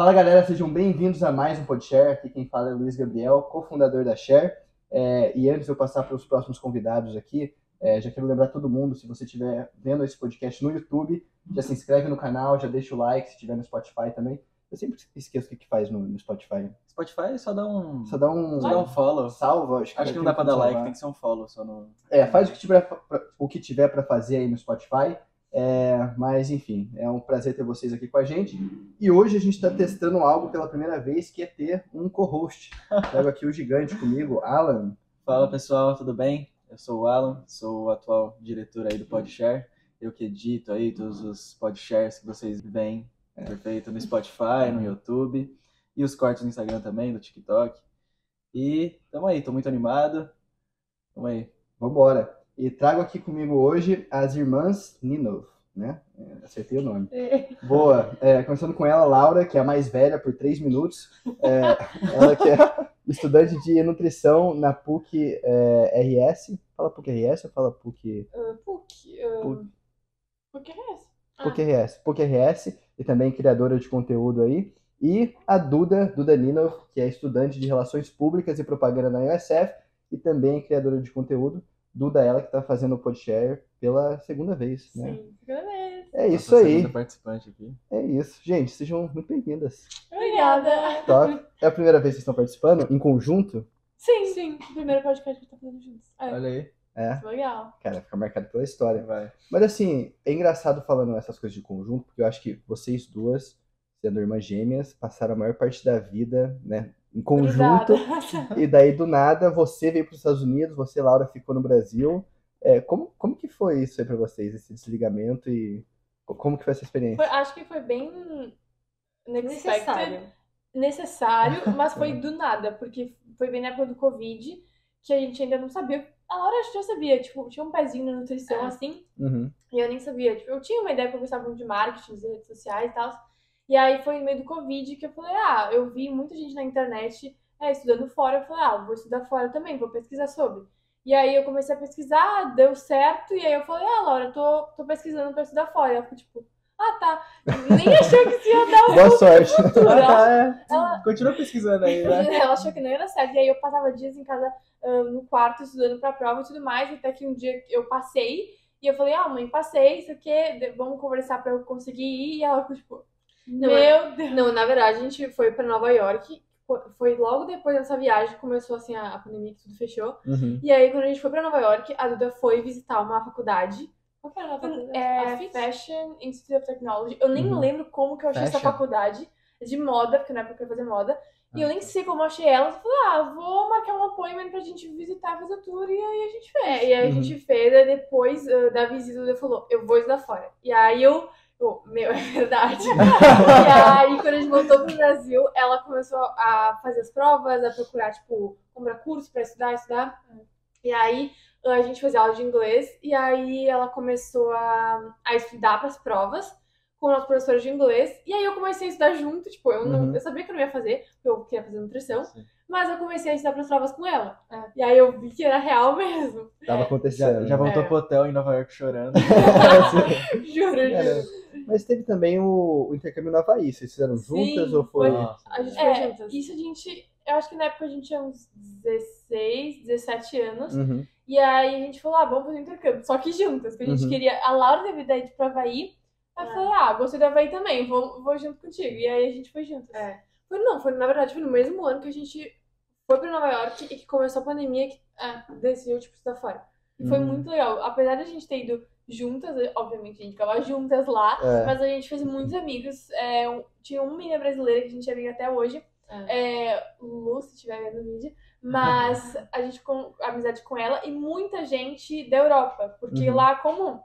Fala galera, sejam bem-vindos a mais um Podshare. Aqui quem fala é Luiz Gabriel, cofundador da Share. É, e antes de eu passar para os próximos convidados aqui, é, já quero lembrar todo mundo, se você estiver vendo esse podcast no YouTube, já se inscreve no canal, já deixa o like, se estiver no Spotify também. Eu sempre esqueço o que, que faz no, no Spotify. Spotify só dá um. Só dá um, Só dá um follow. salva. Acho que, Acho que não dá pra dar like, salvar. tem que ser um follow só no. É, faz o que tiver pra, o que tiver para fazer aí no Spotify. É, mas enfim, é um prazer ter vocês aqui com a gente. E hoje a gente está testando algo pela primeira vez, que é ter um co-host. Trago aqui o gigante comigo, Alan. Fala pessoal, tudo bem? Eu sou o Alan, sou o atual diretor aí do Podshare. Eu que edito aí todos os podshares que vocês veem, perfeito, no Spotify, no YouTube. E os cortes no Instagram também, no TikTok. E tamo aí, tô muito animado. Tamo aí. Vambora. E trago aqui comigo hoje as irmãs Ninov, né? É, acertei o nome. Boa. É, começando com ela, Laura, que é a mais velha por três minutos. É, ela que é estudante de nutrição na PUC é, RS. Fala PUC RS ou fala PUC... Uh, PUC. Uh, PUC. PUC é? Ah, PUC RS. PUC RS e também criadora de conteúdo aí. E a Duda, Duda Ninov, que é estudante de Relações Públicas e Propaganda na USF e também criadora de conteúdo. Duda, ela que está fazendo o Podshare pela segunda vez, né? Sim, segunda vez. É isso Nossa aí, segunda participante aqui. é isso. Gente, sejam muito bem-vindas. Obrigada. Top. É a primeira vez que vocês estão participando em conjunto? Sim, sim. Primeiro podcast que a gente tá fazendo juntos. É, Olha aí. É, legal. cara, fica marcado pela história. Vai. Mas assim, é engraçado falando essas coisas de conjunto, porque eu acho que vocês duas, sendo irmãs gêmeas, passaram a maior parte da vida, né, em conjunto. E daí, do nada, você veio para os Estados Unidos, você, Laura, ficou no Brasil. É, como, como que foi isso aí para vocês, esse desligamento e co- como que foi essa experiência? Foi- acho que foi bem. Necessário. necessário, mas foi do nada, porque foi bem na época do Covid, que a gente ainda não sabia. A Laura acho que já sabia, tipo, tinha um pezinho na nutrição, É. assim, Uhum. e eu nem sabia. Tipo, eu tinha uma ideia que eu gostava muito de marketing, de redes sociais e tal. E aí foi no meio do Covid que eu falei, ah, eu vi muita gente na internet é, estudando fora, eu falei, ah, vou estudar fora também, vou pesquisar sobre. E aí eu comecei a pesquisar, deu certo, e aí eu falei, ah, Laura, tô, tô pesquisando pra estudar fora. Ela ficou tipo, ah, tá. Nem achou que isso ia dar um Boa sorte. futuro. Ah, tá, é. ela- Continua pesquisando aí, né? ela achou que não dar certo. E aí eu passava dias em casa, no quarto, estudando pra prova e tudo mais, até que um dia eu passei, e eu falei, ah, mãe, passei, isso aqui, vamos conversar pra eu conseguir ir. E ela ficou tipo, Não, meu Deus. Não, na verdade, a gente foi pra Nova York. Foi logo depois dessa viagem que começou assim a, a pandemia, que tudo fechou. Uhum. E aí, quando a gente foi pra Nova York, a Duda foi visitar uma faculdade. Qual que era a faculdade? É, A? Fashion Institute of Technology. Eu nem Uhum. lembro como que eu achei essa Fashion. faculdade de moda, porque na época eu queria fazer moda. E eu nem sei como eu achei ela. Eu falei, ah, vou marcar um appointment pra gente visitar, fazer tour. E aí a gente fez. É, e aí a Uhum. gente fez, aí depois ah, da visita, a Duda falou: Eu vou estudar fora. E aí eu. Eu, meu, é verdade. e aí, quando a gente voltou pro Brasil, ela começou a fazer as provas, a procurar, tipo, comprar curso pra estudar, estudar. E aí a gente fazia aula de inglês, e aí ela começou a, a estudar pras provas com o nosso professor de inglês. E aí eu comecei a estudar junto, tipo, eu, não, Uhum. eu sabia que eu não ia fazer, porque eu queria fazer nutrição, Sim. mas eu comecei a estudar pras provas com ela. É. E aí eu vi que era real mesmo. Tava Já, acontecendo. já né? voltou É. pro hotel em Nova York chorando. Juro, juro. Mas teve também o, o intercâmbio no Havaí. Vocês fizeram Sim, juntas ou foi? A gente foi É, juntas. isso a gente. Eu acho que na época a gente tinha uns 16, 17 anos. Uhum. E aí a gente falou, ah, vamos fazer um intercâmbio. Só que juntas, porque a gente Uhum. queria. A Laura teve ideia de ir pro Havaí. Aí eu É. falei, ah, gostei do Havaí também, vou, vou junto contigo. E aí a gente foi juntas. É. Foi, não, foi na verdade foi no mesmo ano que a gente foi pra Nova York e que começou a pandemia que É. decidiu, tipo, estudar fora. E foi Uhum. muito legal. Apesar de a gente ter ido juntas, obviamente a gente ficava juntas lá, É. mas a gente fez muitos amigos. É, um- tinha uma menina brasileira que a gente é amiga até hoje. É, Lu, se estiver vendo o vídeo. Mas a gente com amizade com ela e muita gente da Europa. Porque Uhum. lá, como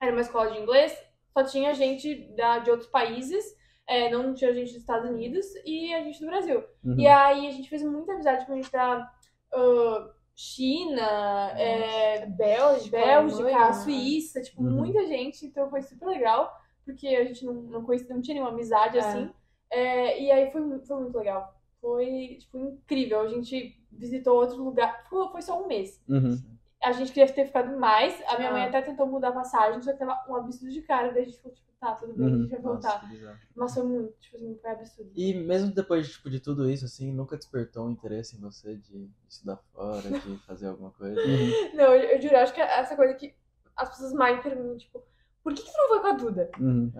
era uma escola de inglês, só tinha gente da, de outros países, é, não tinha gente dos Estados Unidos e a gente do Brasil. Uhum. E aí a gente fez muita amizade com gente da ah, China, é, Bélgica, Bélgica, Alemanha. Suíça, tipo, Uhum. muita gente, então foi super legal, porque a gente não, não conhecia, não tinha nenhuma amizade É. assim. É, e aí foi, foi muito legal. Foi, tipo, incrível. A gente visitou outro lugar. Foi, foi só um mês. Uhum. A gente queria ter ficado mais. A minha Ah. mãe até tentou mudar a passagem, só que tava um absurdo de cara. Daí a gente falou, tipo, tá, tudo bem, a gente vai Nossa, voltar. bizarro. Mas foi muito, tipo assim, foi absurdo. E mesmo depois tipo, de tudo isso, assim, nunca despertou um interesse em você de estudar fora, de fazer alguma coisa? Uhum. Não, eu, eu juro, acho que é essa coisa que as pessoas mais perguntam, tipo, por que, que tu não foi com a Duda? Uhum.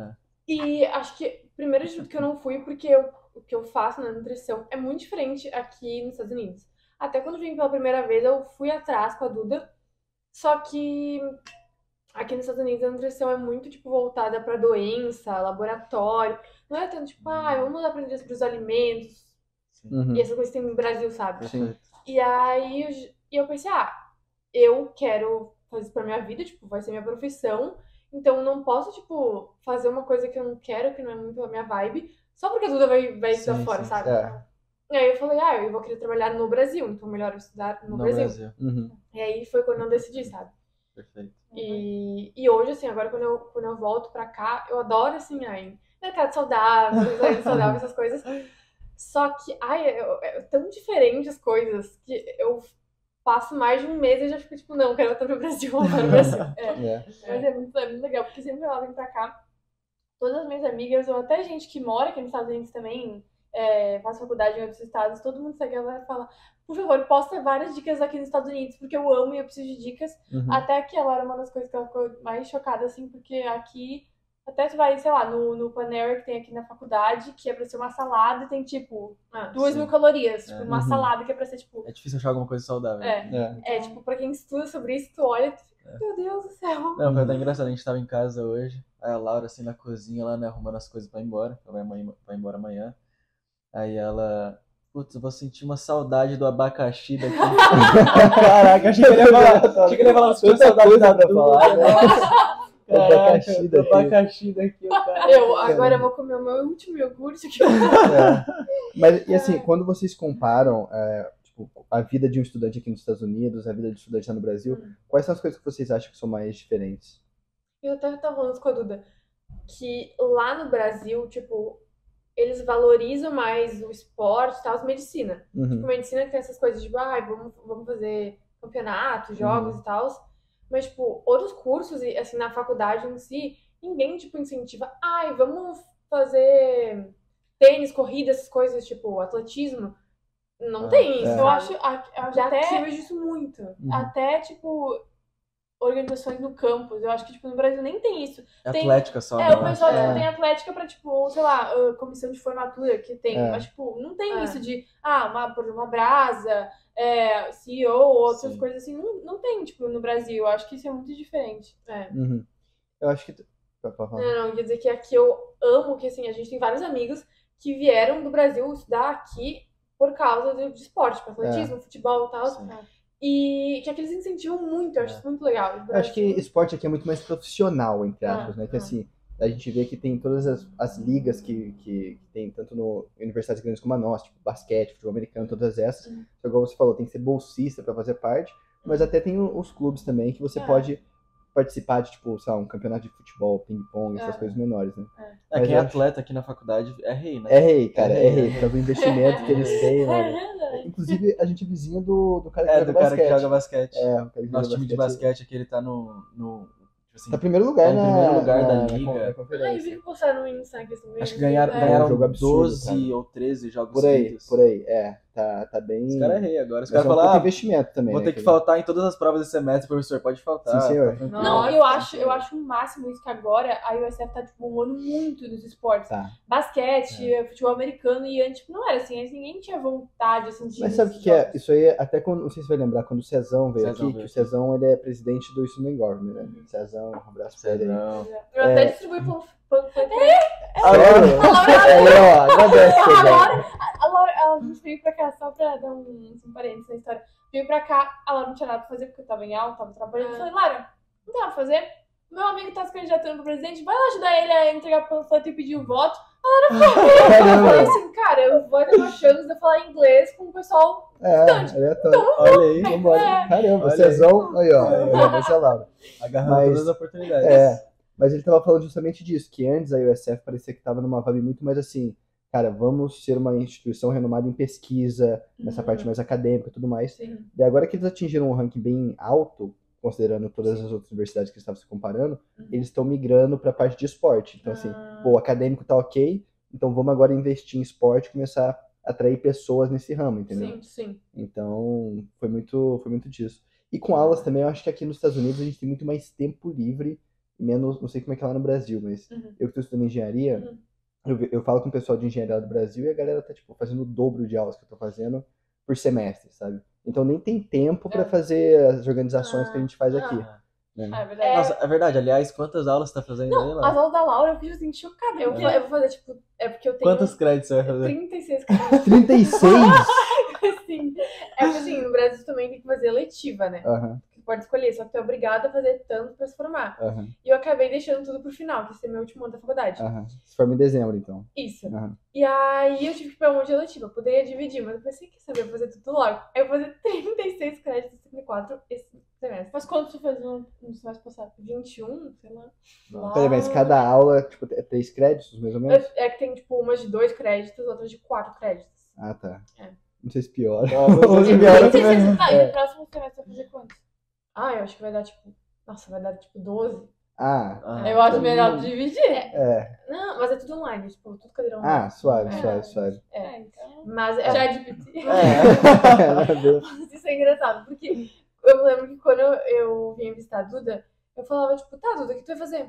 E acho que, primeiro de tudo, que eu não fui porque eu- o que eu faço na nutrição é muito diferente aqui nos Estados Unidos. Até quando vim pela primeira vez, eu fui atrás com a Duda. Só que aqui nos Estados Unidos a nutrição é muito, tipo, voltada pra doença, laboratório. Não é tanto, tipo, ah, vamos aprender sobre os alimentos. Sim. Uhum. E essas coisas que tem no Brasil, sabe? Perfeito. E aí eu, e eu pensei, ah, eu quero fazer isso pra minha vida, tipo, vai ser minha profissão. Então eu não posso, tipo, fazer uma coisa que eu não quero, que não é muito a minha vibe, só porque a Duda vai, vai estudar Sim, fora, sim, sabe? É. E aí eu falei, ah, eu vou querer trabalhar no Brasil, então melhor eu estudar no, No Brasil. Brasil. Uhum. E aí foi quando eu decidi, sabe? Perfeito. E, e hoje, assim, agora quando eu, quando eu volto pra cá, eu adoro, assim, ai, mercado saudável, saudável, essas coisas. Só que, ai, é, é tão diferente as coisas que eu passo mais de um mês e já fico tipo, não, quero voltar pro Brasil, voltar pro Brasil. É. É. Mas é muito, é muito legal, porque sempre que ela vem pra cá, todas as minhas amigas, ou até gente que mora aqui nos Estados Unidos também, é, faz faculdade em outros estados, todo mundo segue ela e fala, por favor, posta várias dicas aqui nos Estados Unidos, porque eu amo e eu preciso de dicas. Uhum. Até que ela era uma das coisas que ela ficou mais chocada, assim, porque aqui, até tu vai, sei lá, no, no Panera que tem aqui na faculdade, que é pra ser uma salada, e tem, tipo, duas sim. mil calorias. Tipo, É. uma Uhum. salada que é pra ser, tipo, É difícil achar alguma coisa saudável. É. É. é, tipo, pra quem estuda sobre isso, tu olha e tu fica, meu Deus do céu. Não, foi até engraçado, a gente tava em casa hoje, aí a Laura assim na cozinha lá, né, arrumando as coisas pra ir embora, ela vai, amanhã- vai embora amanhã. Aí ela, putz, eu vou sentir uma saudade do abacaxi daqui. Caraca, achei que ele ia falar, achei que ele ia falar umas coisas Tanta saudáveis coisa da pra falar, né? Abacaxi daqui. abacaxi daqui, cara. Eu, agora eu vou comer o meu último iogurte aqui. É. Mas, e assim, quando vocês comparam é, tipo, a vida de um estudante aqui nos Estados Unidos, a vida de um estudante lá no Brasil, Hum. quais são as coisas que vocês acham que são mais diferentes? Eu até tava falando com a Duda que lá no Brasil, tipo, eles valorizam mais o esporte e tal, medicina. Uhum. Tipo, medicina que tem essas coisas de, ah, vamos, vamos fazer campeonato, jogos e tal. Mas, tipo, outros cursos, e assim, na faculdade em si, ninguém, tipo, incentiva, ai, vamos fazer tênis, corrida, essas coisas, tipo, atletismo. Não Ah, tem isso. é. Eu acho, eu Já até, aqui eu vejo isso muito. Uhum. Até, tipo, organizações no campus. Eu acho que, tipo, no Brasil nem tem isso. É Tem- atlética só, É, né, o pessoal tipo, É. tem atlética pra, tipo, sei lá, ah, comissão de formatura que tem. É. Mas, tipo, não tem É. isso de, ah, uma, por exemplo, uma brasa, é, CEO, outras Sim. coisas assim. Não, não tem, tipo, no Brasil. Eu acho que isso é muito diferente. É. Uhum. Eu acho que. Não, não, quer dizer que aqui eu amo que, assim, a gente tem vários amigos que vieram do Brasil estudar aqui por causa do, de esporte, tipo, atletismo, futebol e tal. Sim. E que aqui eles incentivam muito, eu acho É. isso muito legal. Eu acho que esporte aqui é muito mais profissional, entre Ah, aspas, né? Que ah. assim, a gente vê que tem todas as, as ligas que, que, que tem, tanto no universidades grandes como a nossa, tipo basquete, futebol americano, todas essas. Uhum. Só igual você falou, tem que ser bolsista para fazer parte, mas até tem o- os clubes também que você É. pode participar de, tipo, sei lá, um campeonato de futebol, ping-pong, essas É. coisas menores, né? É, Mas quem é acho- atleta aqui na faculdade é rei, né? É rei, cara, é É rei, rei. por causa do investimento que eles têm, É mano. Verdade. Inclusive, a gente é vizinho do, do cara que É, joga do cara basquete. que joga basquete. É, o cara que Nosso joga time de basquete aqui, ele tá no. no tipo assim, Tá em primeiro lugar Tá na, primeiro lugar na, da na liga. na eu conferência. vi que postaram no Insta aqui também. acho que ganharam, É. ganharam um jogo absurdo, 12 cara. ou 13 jogos Por aí, seguidos. por aí, é. Tá, tá bem. Os caras é rei agora. Os caras é um falam, ah, investimento também. vou né, ter que que- faltar em todas as provas desse semestre, professor. Pode faltar. Sim, senhor. tá. Não, eu acho, eu acho o máximo isso que agora a USF tá tipo voando muito nos esportes. Tá. Basquete, É. futebol americano e antes tipo, não era assim, antes ninguém tinha vontade assim de Mas sabe o que, que é? Isso aí, até quando, não sei se você vai lembrar, quando o Cezão veio Cezão aqui, veio que o. Cezão ele é presidente do Student Government, né? Cezão, um abraço pra ele aí. Não. Eu até É. distribuí pan- panfleto. Sério? Aí, ó, agradece, A. Laura, a Laura, ela veio pra cá só pra dar um, um parênteses na história. Veio pra cá, a Laura não tinha nada pra fazer porque eu tava em aula, tava trabalhando. Eu É. falei, Laura, não tem nada pra fazer? Meu amigo tá se candidatando pro presidente, vai lá ajudar ele a entregar panfleto e pedir o voto. Eu falei assim, cara, eu vou ter uma chance de eu falar inglês com o pessoal. É, aleatório. Olha aí. Vambora. É. Caramba, Olha Cezão, aí, ó. aí, Esse é Laura. Agarrando Mas- todas as oportunidades. É, mas ele tava falando justamente disso, que antes a USF parecia que tava numa vibe muito mais assim, cara, vamos ser uma instituição renomada em pesquisa, nessa Uhum. parte mais acadêmica e tudo mais. Sim. E agora que eles atingiram um ranking bem alto, considerando todas as outras universidades que estavam se comparando, Uhum. eles estão migrando para a parte de esporte. Então, assim, Ah, pô, o acadêmico tá ok, então vamos agora investir em esporte e começar a atrair pessoas nesse ramo, entendeu? sim, sim. Então, foi muito, foi muito disso. E com aulas também, eu acho que aqui nos Estados Unidos a gente tem muito mais tempo livre, menos, não sei como é que é lá no Brasil, mas Uhum. eu que estou estudando engenharia, Uhum. eu, eu falo com o pessoal de engenharia lá do Brasil e a galera tá, tipo, fazendo o dobro de aulas que eu tô fazendo por semestre, sabe? Então nem tem tempo para É. fazer as organizações que a gente faz Ah. aqui. Ah. né? Ah, é verdade. Nossa, é verdade. Aliás, quantas aulas você tá fazendo aí As lá? aulas da Laura eu fico assim, chocada. Eu, É. eu vou fazer, tipo, é porque eu tenho Quantos créditos você vai fazer? 36 créditos. 36? assim. É porque assim, no Brasil também tem que fazer letiva, né? Aham, Tu pode escolher, só que tu é obrigado a fazer tanto pra se formar. aham, E eu acabei deixando tudo pro final, que esse é meu último ano da faculdade. aham. Se forma em dezembro, então. Isso. Aham. E aí eu tive que pegar um monte de letiva. Eu poderia dividir, mas eu pensei que saber fazer tudo logo. Aí eu vou fazer 36 créditos, 34 esse semestre. Mas quanto você fez no, no semestre passado? 21, sei lá. Peraí, mas cada aula, tipo, é três créditos, mais ou menos? É é que tem, tipo, umas de dois créditos, outras de quatro créditos. Ah, tá. É. Não sei se piora. Ah, se piora Não sei se também. você tá, É. e no próximo semestre vai fazer quantos? Ah, eu acho que vai dar, tipo... Nossa, vai dar, tipo, 12. Ah, Ah, eu acho tá melhor bom. dividir. é. Não, mas é tudo online, tipo, tudo cadeira online. Ah, suave, É. suave, suave. É. então. Mas é, Já admiti. É, meu Deus. Mas isso é engraçado, porque eu lembro que quando eu, eu vinha visitar a Duda, eu falava, tipo, tá, Duda, o que tu vai fazer?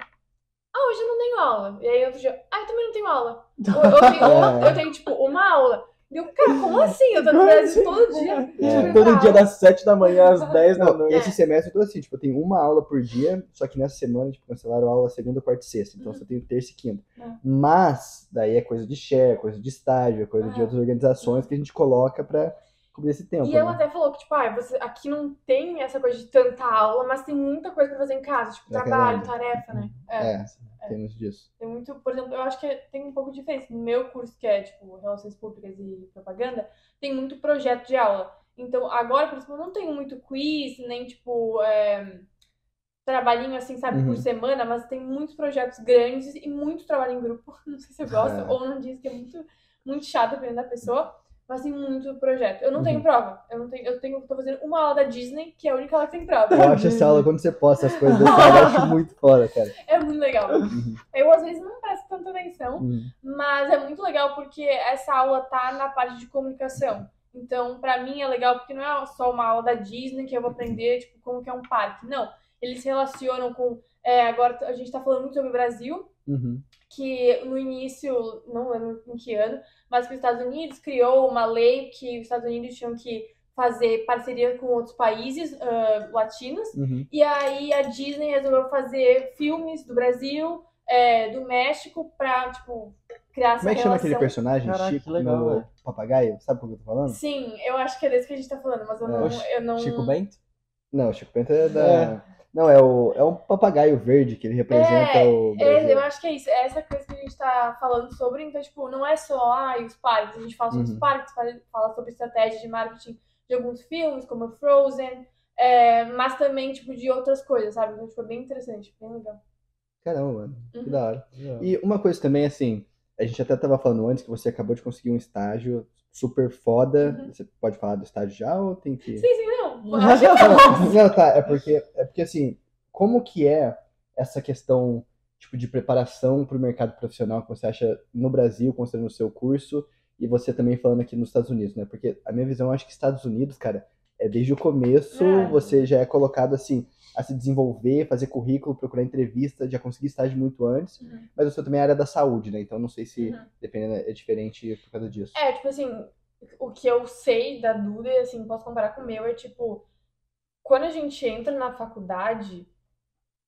Ah, hoje eu não tenho aula. E aí outro dia, ah, eu também não tenho aula. Ou eu, tenho, ou eu tenho, tipo, uma aula. E eu, cara, como assim? Eu tô no Brasil todo dia. É. Tipo, Todo dia das 7 da manhã às 10 da noite. esse semestre eu tô assim, tipo, eu tenho uma aula por dia, só que nessa semana, tipo, cancelaram a aula segunda, quarta e sexta. Então só tenho terça e quinta. Uhum. Mas, daí é coisa de share, coisa de estágio, é coisa de Ah. outras organizações que a gente coloca pra cobrir esse tempo. E ela né? até falou que, tipo, ah, você, aqui não tem essa coisa de tanta aula, mas tem muita coisa pra fazer em casa, tipo, Pra trabalho, tarefa, né? É, temos disso. Tem muito, por exemplo, eu acho que tem um pouco de diferença. No meu curso, que é, tipo, Relações Públicas e Propaganda, tem muito projeto de aula. Então, agora, por exemplo, eu não tenho muito quiz, nem, tipo, é, trabalhinho, assim, sabe, por Uhum. semana, mas tem muitos projetos grandes e muito trabalho em grupo. Não sei se eu gosto É. ou não diz que é muito, muito chato dependendo da pessoa, mas tem muito projeto. Eu não Uhum. tenho prova. Eu não tenho, eu tenho, tô fazendo uma aula da Disney, que é a única aula que tem prova. Eu acho essa aula, quando você posta as coisas desse lado, eu acho muito foda, cara. É muito legal. Uhum. Eu, às vezes, não presto tanta atenção, Uhum. mas é muito legal porque essa aula tá na parte de comunicação. Então, pra mim é legal porque não é só uma aula da Disney que eu vou aprender, tipo, como que é um parque. Não. Eles se relacionam com. é, agora a gente tá falando muito sobre o Brasil, Uhum. Que no início, não lembro em que ano, mas que os Estados Unidos criou uma lei que os Estados Unidos tinham que fazer parceria com outros países ah, latinos. Uhum. E aí a Disney resolveu fazer filmes do Brasil, é, do México, pra, tipo, criar essa Como é que chama aquele relação. personagem, Caraca, Chico, legal, no velho. papagaio? Sabe o que eu tô falando? Sim, eu acho que é desse que a gente tá falando, mas eu É. não. Eu não... Chico Bento? Não, Chico Bento é da... É. Não, é, o, é um papagaio verde que ele representa o É, Brasil. eu acho que é isso. É essa coisa que a gente tá falando sobre. Então, tipo, não é só ah, os parques. A gente fala sobre Uhum. os parques, fala, fala sobre estratégia de marketing de alguns filmes, como Frozen, é, mas também, tipo, de outras coisas, sabe? Então, tipo, é bem interessante, bem legal. Caramba, mano. Que Uhum. da hora. E uma coisa também, assim, a gente até tava falando antes que você acabou de conseguir um estágio super foda. Uhum. Você pode falar do estágio já ou tem que. Sim, sim, não. Não, não, tá, é porque, é porque assim, como que é essa questão, tipo, de preparação para o mercado profissional que você acha no Brasil, considerando o seu curso, e você também falando aqui nos Estados Unidos, né? Porque a minha visão, eu acho que Estados Unidos, cara, é desde o começo, É. você já é colocado, assim, a se desenvolver, fazer currículo, procurar entrevista, já conseguir estágio muito antes, Uhum. mas o seu também é área da saúde, né? Então não sei se, Uhum. dependendo, é diferente por causa disso. É, tipo assim, o que eu sei da Duda, e assim, posso comparar com o meu, é tipo, quando a gente entra na faculdade,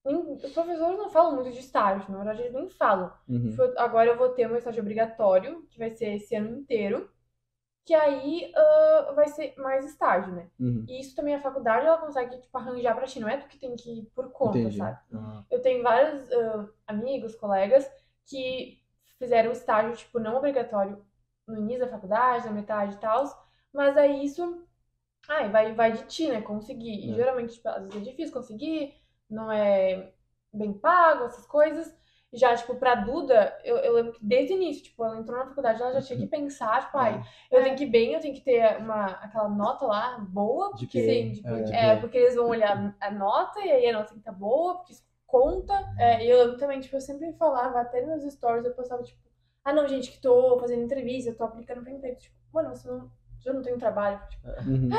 os professores não falam muito de estágio, na verdade eles nem falam. Uhum. Agora eu vou ter um estágio obrigatório, que vai ser esse ano inteiro, que aí ah, vai ser mais estágio, né? Uhum. E isso também a faculdade, ela consegue, tipo, arranjar pra ti, não é tu que tem que ir por conta, Entendi. sabe? Ah, Eu tenho vários ah, amigos, colegas, que fizeram estágio, tipo, não obrigatório no início da faculdade, na metade e tal, mas aí isso, ai, vai, vai de ti, né, conseguir. E É. geralmente, tipo, às vezes é difícil conseguir, não é bem pago, essas coisas. Já, tipo, pra Duda, eu, eu lembro que desde o início, tipo, ela entrou na faculdade, ela já tinha que pensar, tipo, ai, eu É. tenho que ir bem, eu tenho que ter uma, aquela nota lá boa, porque, sim, tipo, É, é, porque eles vão olhar a nota e aí a nota tem que estar boa, porque isso conta. É, e eu lembro também, tipo, eu sempre falava, até nos stories, eu postava, tipo, ah, não, gente, que tô fazendo entrevista, tô aplicando pra emprego. Tipo, mano, você não, eu não tenho trabalho. Tipo, Uhum.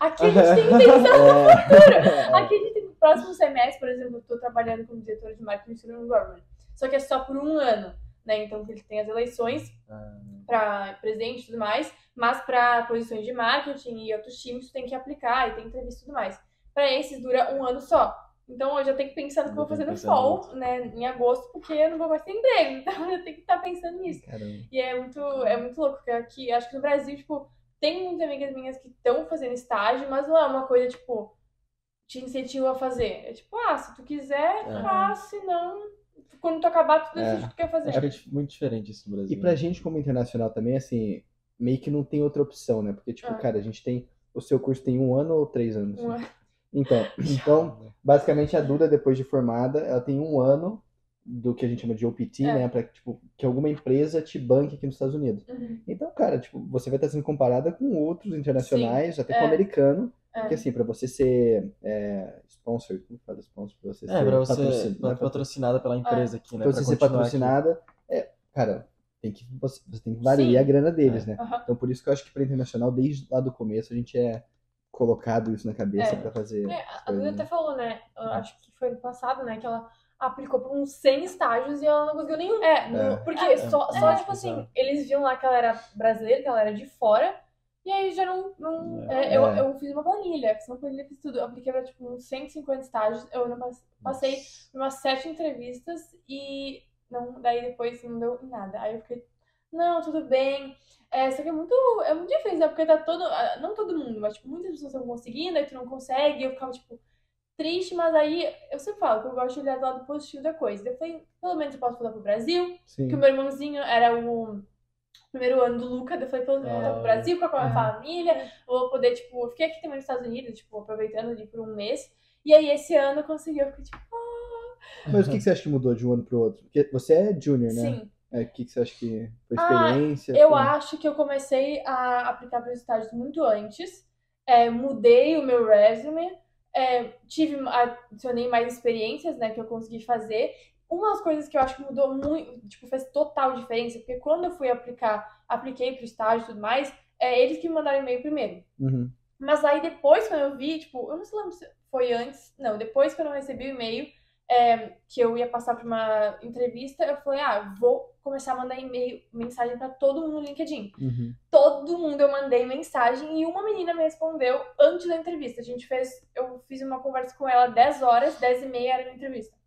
aqui a gente tem que pensar É, Aqui a gente tem no próximo semestre, por exemplo, eu tô trabalhando como diretora de marketing no Government. Só que é só por um ano, né? Então ele tem as eleições Ah, para presidente e tudo mais, mas para posições de marketing e outros times tu tem que aplicar e tem entrevista e tudo mais. Para esses dura um ano só. Então eu já tenho que pensar no que eu vou fazer no fall, né, em agosto, porque eu não vou mais ter emprego. Então eu tenho que estar pensando nisso. Caramba. E é muito, é muito louco, porque aqui, acho que no Brasil, tipo, tem muitas amigas minhas que estão fazendo estágio, mas não é uma coisa, tipo, te incentiva a fazer. É tipo, ah, se tu quiser, É. faz, se não, quando tu acabar, tu decide É. o que tu quer fazer. acho que é muito diferente isso no Brasil. E pra gente, como internacional também, assim, meio que não tem outra opção, né? Porque, tipo, Ah. cara, a gente tem. O seu curso tem um ano ou três anos? Um ano. Então, então, basicamente a Duda, depois de formada, ela tem um ano do que a gente chama de OPT, É. né? Pra tipo, que alguma empresa te banque aqui nos Estados Unidos. Uhum. Então, cara, tipo, você vai estar sendo comparada com outros internacionais, até com é. o americano. É. Porque assim, pra você ser é, sponsor, como fala sponsor? Pra você É, ser pra você patrocin- pra- né, patrocinada pela empresa aqui, né? pra você ser continuar aqui. patrocinada, é, cara, tem que, você, você tem que valer Sim. a grana deles, né? Aham. Então por isso que eu acho que para internacional, desde lá do começo, a gente é colocado isso na cabeça É. pra fazer. É, a Duda né? até falou, né? eu acho que foi ano passado, né? Que ela aplicou por uns 100 estágios e ela não conseguiu nenhum. É, no- É. porque É, só, é, só é, tipo assim, eles viam lá que ela era brasileira, que ela era de fora, e aí já não. não é, eu, É. eu fiz uma planilha, fiz uma planilha, fiz tudo. Eu apliquei pra tipo uns 150 estágios, eu não passei por umas sete entrevistas e não, daí depois não deu nada. Aí eu fiquei, não, tudo bem. É, só que é muito, é muito difícil, né? Porque tá todo. Não todo mundo, mas tipo, muitas pessoas estão conseguindo, aí tu não consegue, eu ficava, tipo, triste, mas aí eu sempre falo que eu gosto de olhar do lado positivo da coisa. Eu falei, pelo menos eu posso voltar pro Brasil, Sim. que o meu irmãozinho era o primeiro ano do Luca, eu falei, pelo menos eu vou pro Ah. Brasil, com a minha Aham. família, vou poder, tipo, eu fiquei aqui também nos Estados Unidos, tipo, aproveitando ali por um mês. E aí esse ano eu consegui, eu fiquei tipo, Mas o que, que você acha que mudou de um ano pro outro? Porque você é junior, né? sim. É, o que, que você acha que foi Ah, experiência? Eu foi- acho que eu comecei a aplicar para os estágios muito antes. É, mudei o meu resume, é, tive, adicionei mais experiências, né, que eu consegui fazer. Uma das coisas que eu acho que mudou muito, tipo, fez total diferença, porque quando eu fui aplicar, apliquei para o estágio e tudo mais, é eles que me mandaram e-mail primeiro. Uhum. Mas aí depois, quando eu vi, tipo, eu não sei se foi antes, não, depois quando eu recebi o e-mail, é, que eu ia passar para uma entrevista, eu falei, ah, vou começar a mandar e-mail, mensagem para todo mundo no LinkedIn. Uhum. Todo mundo eu mandei mensagem e uma menina me respondeu antes da entrevista. A gente fez, eu fiz uma conversa com ela 10 horas, 10 e meia era a entrevista.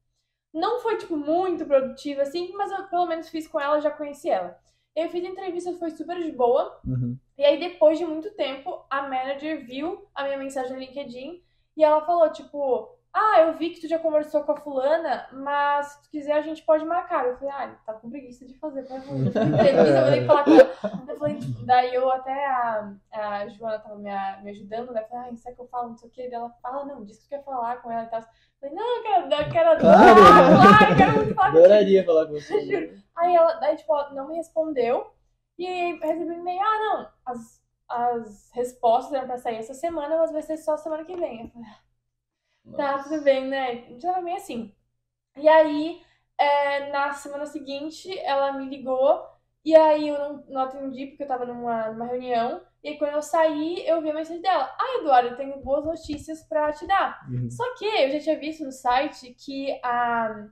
Não foi, tipo, muito produtiva, assim, mas eu pelo menos fiz com ela, já conheci ela. Eu fiz a entrevista, foi super de boa. Uhum. E aí, depois de muito tempo, a manager viu a minha mensagem no LinkedIn e ela falou, tipo, ah, eu vi que tu já conversou com a fulana, mas se tu quiser a gente pode marcar. Eu falei, ah, ele tá com preguiça de fazer pra mim. Entrevista, eu que falar com ela. Eu falei, daí eu até, a, a Joana tava me, me ajudando, né? Eu falei, ah, isso é que eu falo, não sei o que. Daí ela fala, não, diz que tu quer falar com ela e tal. Eu falei, não, eu quero, eu quero Claro. claro, eu quero muito falar. Adoraria falar com você. Juro. Aí ela, daí, tipo, ela não me respondeu. E aí recebi um e-mail, ah, não, as, as respostas eram pra sair essa semana, mas vai ser só semana que vem. Eu falei, tá, tudo bem, né? Já era bem assim. E aí, é, na semana seguinte, ela me ligou, e aí eu não, não atendi porque eu tava numa, numa reunião. E aí, quando eu saí, eu vi a mensagem dela. Ah, Eduardo, eu tenho boas notícias pra te dar. Uhum. Só que eu já tinha visto no site que a,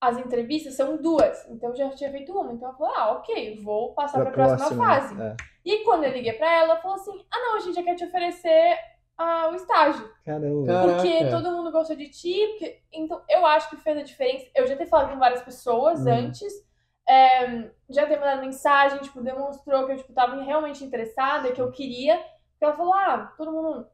as entrevistas são duas. Então eu já tinha feito uma. Então eu falei, ah, ok, vou passar para a próxima, fase. né? E quando eu liguei para ela, ela falou assim: ah, não, a gente já quer te oferecer ah, o estágio. É. Caramba. Cara- Porque Caraca. todo mundo gostou de ti. Porque... Então eu acho que fez a diferença. Eu já ter falado com várias pessoas Uhum. antes. é, já ter mandado mensagem, tipo, demonstrou que eu tipo, tava realmente interessada, que eu queria. Porque ela falou, ah, todo mundo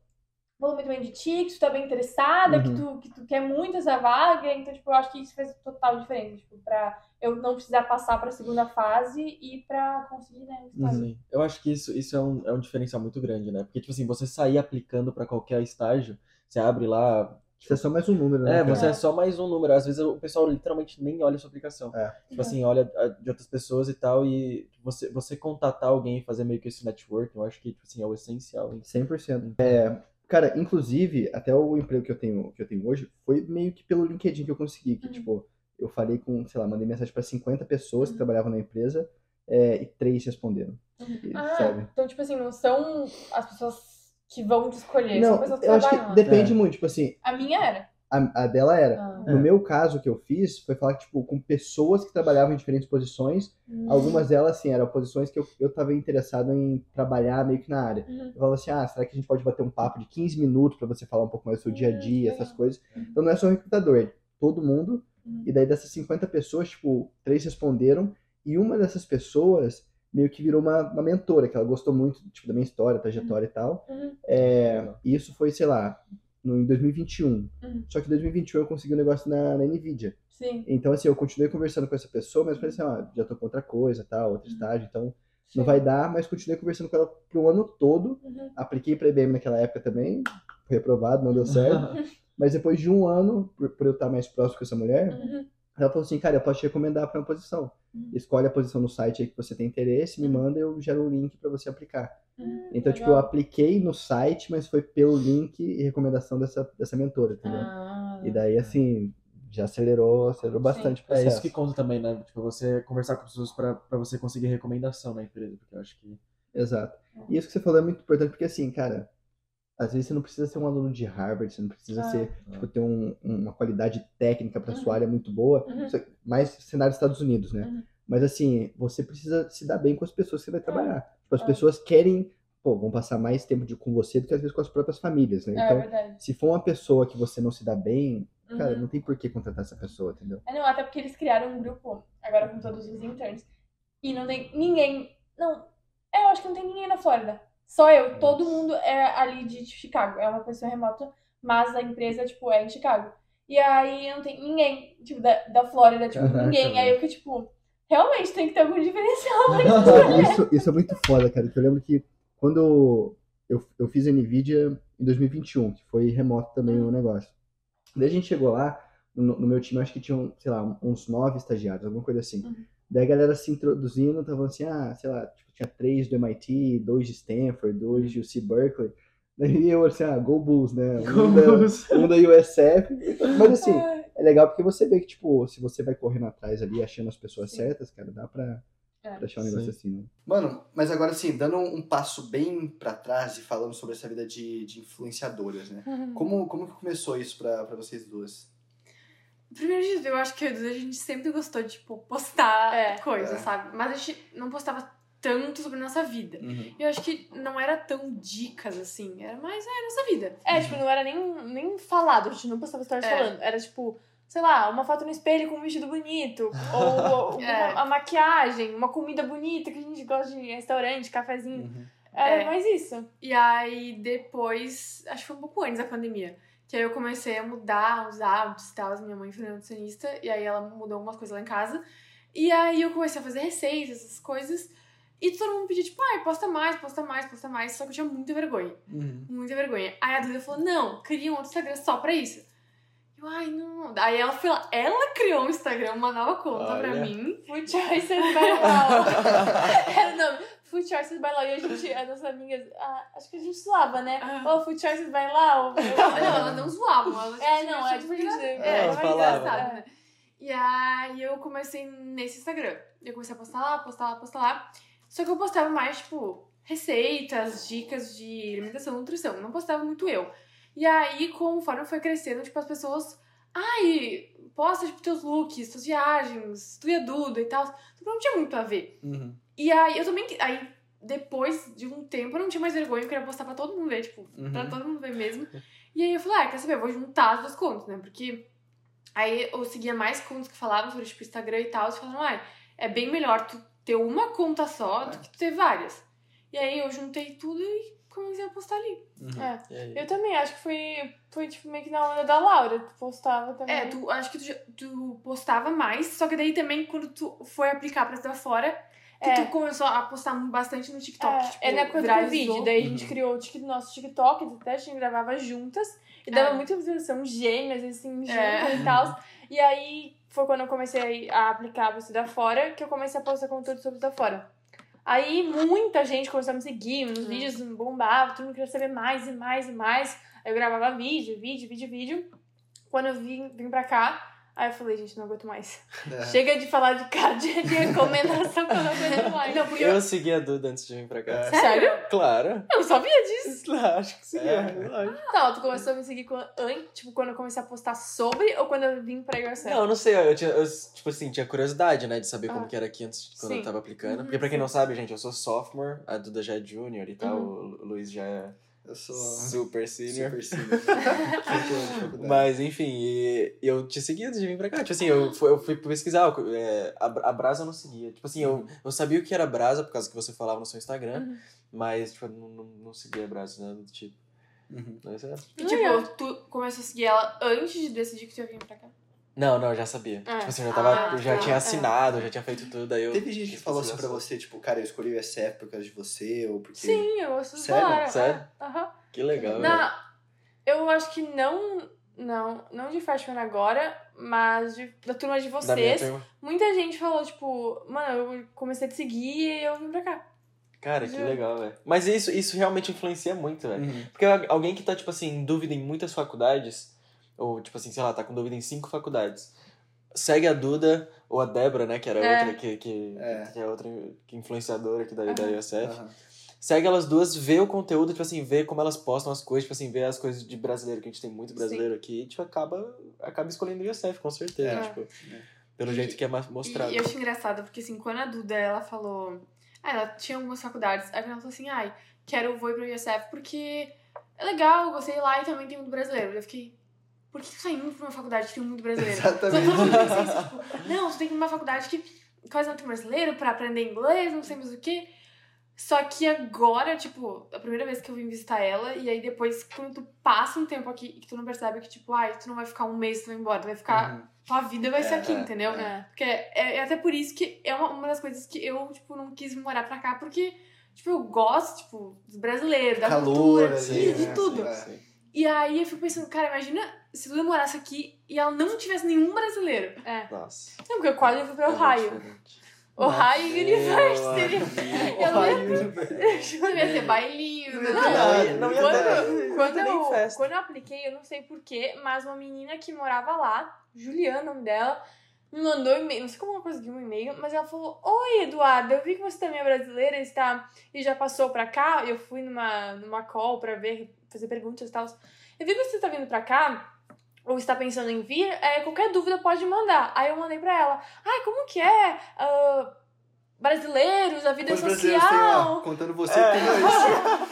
falou muito bem de ti, que tu tá bem interessada, que, Uhum. tu, que tu quer muito essa vaga. Então, tipo, eu acho que isso fez total diferença, tipo, pra eu não precisar passar pra segunda fase e pra conseguir, né, o estágio. Sim. Eu acho que isso, isso é, um, é um diferencial muito grande, né? Porque, tipo assim, você sair aplicando pra qualquer estágio, você abre lá, Você é só mais um número, né? É, você é só mais um número. Às vezes o pessoal literalmente nem olha a sua aplicação. É. Tipo assim, olha de outras pessoas e tal, e você, você contatar alguém e fazer meio que esse network, eu acho que, tipo assim, é o essencial. hein? 100%. É, cara, inclusive, até o emprego que eu tenho, que eu tenho hoje foi meio que pelo LinkedIn que eu consegui. Que, Uhum. tipo, eu falei com, sei lá, mandei mensagem para 50 pessoas que trabalhavam na empresa é, e três responderam. E, Ah, sabe? então, tipo assim, não são as pessoas que vão te escolher, Não, são pessoas que eu acho que depende É. muito. Tipo assim, A minha era. A, a dela era. Ah. No meu caso, o que eu fiz foi falar, tipo, com pessoas que trabalhavam em diferentes posições. Hum. Algumas delas, assim, eram posições que eu, eu tava interessado em trabalhar meio que na área. Uhum. Eu falava assim, ah, será que a gente pode bater um papo de 15 minutos pra você falar um pouco mais do seu dia a Hum, dia, essas coisas. Então não é só o recrutador, é todo mundo. Uhum. E daí dessas 50 pessoas, tipo, três responderam. E uma dessas pessoas meio que virou uma, uma mentora, que ela gostou muito, tipo, da minha história, trajetória e tal. Uhum. É, e isso foi, sei lá, no, em 2021. Uhum. Só que em 2021 eu consegui um negócio na, na NVIDIA. Sim. Então, assim, eu continuei conversando com essa pessoa, mas falei assim, ó, já tô com outra coisa, tal, outro estágio, então Sim. não vai dar, mas continuei conversando com ela pro ano todo. Uhum. Apliquei pra IBM naquela época também, reprovado, não deu certo. mas depois de um ano, por, por eu estar mais próximo com essa mulher, Uhum. Ela falou assim, cara, eu posso te recomendar pra uma posição. Uhum. Escolhe a posição no site aí que você tem interesse, me manda eu gero o link pra você aplicar. Uhum. Então, tipo, eu Legal. apliquei no site, mas foi pelo link e recomendação dessa, dessa mentora, entendeu? Ah. E daí, assim, já acelerou, acelerou bastante o É isso que conta também, né? Tipo, você conversar com pessoas pra você conseguir recomendação na empresa, porque eu acho que. Exato. E isso que você falou é muito importante, porque assim, cara, às vezes você não precisa ser um aluno de Harvard, você não precisa Ah. ser, tipo, ter um- uma qualidade técnica pra sua área muito boa, Uhum. É mais cenário dos Estados Unidos, né? Uhum. Mas assim, você precisa se dar bem com as pessoas que você vai trabalhar. Tipo, as É. pessoas querem, pô, vão passar mais tempo de, com você do que às vezes com as próprias famílias, né? É Então, verdade. se for uma pessoa que você não se dá bem, cara, Uhum. não tem por que contratar essa pessoa, entendeu? É, não, até porque eles criaram um grupo, agora com todos os interns, e não tem ninguém. Não, é, eu acho que não tem ninguém na Flórida. Só eu, todo mundo é ali de Chicago. É uma pessoa remota, mas a empresa, tipo, é em Chicago. E aí não tem ninguém, tipo, da, da Flórida, tipo, Caraca, ninguém. Aí eu fiquei, tipo, realmente tem que ter algum diferencial. Cara, isso, isso é muito foda, cara. Que eu lembro que quando eu, eu fiz a NVIDIA em 2021, que foi remoto também o negócio. Daí a gente chegou lá, no, no meu time, acho que tinham, sei lá, uns nove estagiários, alguma coisa assim. Uhum. Daí a galera se introduzindo, tava assim, ah, sei lá, tipo, tinha três do MIT, dois de Stanford, dois de UC Berkeley. Daí eu assim, ah, Go Bulls, né? Um da, um da USF. Mas assim, é legal porque você vê que, tipo, se você vai correndo atrás ali, achando as pessoas Sim. certas, cara, dá pra, É. pra achar um negócio Sim. assim, né? Mano, mas agora assim, dando um passo bem pra trás e falando sobre essa vida de, de influenciadoras, né? Como, como que começou isso pra, pra vocês duas? Primeiro de tudo, eu acho que eu a gente sempre gostou de, tipo, postar É. coisas, É. sabe? Mas a gente não postava tanto sobre a nossa vida. Uhum. Eu acho que não era tão dicas, assim. Era mais, é, a nossa vida. É, tipo, não era nem, nem falado, a gente não postava stories É. falando. Era tipo, sei lá, uma foto no espelho com um vestido bonito, ou, ou É. uma, a maquiagem, uma comida bonita que a gente gosta de restaurante, cafezinho. Era É. mais isso. E aí, depois, acho que foi um pouco antes da pandemia, que aí eu comecei a mudar os hábitos e tal. Minha mãe foi nutricionista, e aí ela mudou algumas coisas lá em casa. E aí eu comecei a fazer receitas, essas coisas. E todo mundo pedia, tipo, ai, posta mais, posta mais, posta mais. Só que eu tinha muita vergonha. Uhum. Muita vergonha. Aí a Duda falou, não, cria um outro Instagram só pra isso. Eu, ai, não. Aí ela foi lá, ela criou um Instagram, uma nova conta pra Olha. mim. Choices by Law. Era o nome. Food Choices by Law. E a gente, as nossas amigas, ah, acho que a gente zoava, né? Ah. Ô, Food Choices by Law. Não, ela não zoava, ela É, não, é tipo, divertido. É, é falava. engraçado, né? E aí eu comecei nesse Instagram. Eu comecei a postar lá, postar lá, postar lá. Só que eu postava mais, tipo, receitas, dicas de alimentação e nutrição. Não postava muito eu. E aí, conforme foi crescendo, tipo, as pessoas. Ai, posta, tipo, teus looks, tuas viagens, tu e a Duda e tal. Tipo, não tinha muito a ver. Uhum. E aí eu também. Aí, depois de um tempo, eu não tinha mais vergonha, eu queria postar pra todo mundo ver, tipo, pra Uhum. todo mundo ver mesmo. E aí eu falei, ah, quer saber? Eu vou juntar as duas contas, né? Porque aí eu seguia mais contas que falavam sobre, tipo, Instagram e tal, e falaram, ah, é bem melhor tu ter uma conta só do que tu ter várias. E aí eu juntei tudo e comecei a postar ali. Uhum. É. Eu também, acho que foi, foi tipo meio que na onda da Laura. Tu postava também. É, tu, acho que tu, tu postava mais, só que daí também quando tu foi aplicar pra estudar fora, Que É. tu começou a postar bastante no TikTok. É, tipo, é na época do. Covid, daí a gente Uhum. criou o tic- nosso TikTok, até a gente gravava juntas, e dava É. muita visualização, gêmeas, assim, juntas É. e tal. E aí foi quando eu comecei a aplicar pra estudar fora, que eu comecei a postar conteúdo sobre estudar fora. Aí muita gente começou a me seguir, nos vídeos bombava, todo mundo queria saber mais e mais e mais. Aí eu gravava vídeo, vídeo, vídeo, vídeo. Quando eu vim, vim pra cá, aí eu falei, gente, não aguento mais. É. Chega de falar de cada de recomendação que eu não aguento mais. Não, porque Eu segui a Duda antes de vir pra cá. É. Sério? Claro. Eu não sabia disso. Acho que sim. É. lógico. Não, tu começou a me seguir quando, tipo, quando eu comecei a postar sobre ou quando eu vim pra USF? Não, eu não sei, eu tinha, eu, tipo assim, tinha curiosidade, né, de saber como Ah. que era aqui antes, quando Sim. eu tava aplicando. Uhum, Porque pra quem não sabe, gente, eu sou sophomore, a Duda já é junior e tal, Uhum. o Luiz já é Eu sou super senior. super senior. Mas, enfim, e eu te segui antes de vir pra cá. Tipo assim, eu fui, eu fui pesquisar, é, a, a Brasa eu não seguia. Tipo assim, eu, eu sabia o que era Brasa, por causa que você falava no seu Instagram, Uhum. mas, tipo, não, não, não seguia a Brasa, nada do tipo. Uhum. Mas, é. E, tipo, tu começou a seguir ela antes de decidir que tu ia vir pra cá. Não, não, eu já sabia. É. Tipo assim, eu já, tava, Ah, eu já tá, tinha é. assinado, eu já tinha feito tudo, aí eu... Teve gente que falou assim pra você, tipo, cara, eu escolhi o SF por causa de você, ou porque... Sim, eu ouço Sério? falar. Sério? é, Aham. Que legal, velho. Não, eu acho que não, não, não de freshman agora, mas de- da turma de Da minha vocês. turma. Muita gente falou, tipo, mano, eu comecei a te seguir e eu vim pra cá. Cara, que legal, velho. Mas isso, isso realmente influencia muito, velho. Uhum. Porque alguém que tá, tipo assim, em dúvida em muitas faculdades, ou, tipo assim, sei lá, tá com dúvida em cinco faculdades, segue a Duda, ou a Débora, né, que era É. outra, que, que, É. que é outra que influenciadora aqui da, da Aham. USF. Aham. Segue elas duas, vê o conteúdo, tipo assim, vê como elas postam as coisas, tipo assim, vê as coisas de brasileiro, que a gente tem muito brasileiro aqui, e, tipo, acaba, acaba escolhendo o USF, com certeza, É. tipo, É. pelo E- jeito que é mostrado. E eu acho engraçado, porque assim, quando a Duda, ela falou... Ah, ela tinha algumas faculdades. Aí ela falou assim, ai, quero, vou ir pra USF porque é legal, gostei lá e também tem muito brasileiro. Eu fiquei... Por que tu tá indo pra uma faculdade que tem muito brasileiro? Exatamente. Isso, tipo, não, tu tem que ir pra uma faculdade que quase não tem brasileiro pra aprender inglês, não sei mais o quê. Só que agora, tipo, a primeira vez que eu vim visitar ela, e aí depois, quando tu passa um tempo aqui e que tu não percebe que, tipo, ai, tu não vai ficar um mês, tu vai embora, tu vai ficar. Uhum. Tua vida vai ser É, aqui, é, entendeu? É. Porque é, é até por isso que é uma, uma das coisas que eu, tipo, não quis morar pra cá, porque, tipo, eu gosto, tipo, dos brasileiros, da Calor cultura, de, de tudo. E aí eu fico pensando, cara, imagina se tu morasse aqui e ela não tivesse nenhum brasileiro. É. Nossa. Não, porque eu quase fui pra é muito Ohio. diferente. Ohio University. Eu não ia- ter bailinho, Não, né? Não, ia- não ia Quando- ter- Quando eu, quando eu apliquei, eu não sei porquê, mas uma menina que morava lá, Juliana, o nome dela, me mandou um e-mail, não sei como ela conseguiu um e-mail, mas ela falou: Oi, Eduardo, eu vi que você também é brasileira e, está, e já passou pra cá. Eu fui numa, numa call pra ver, fazer perguntas e tal. Eu vi que você tá vindo pra cá. Ou está pensando em vir, é, qualquer dúvida pode mandar. Aí eu mandei pra ela. Ai, como que é? Ah, brasileiros, a vida tem social. lá? Contando você, É. tem dois.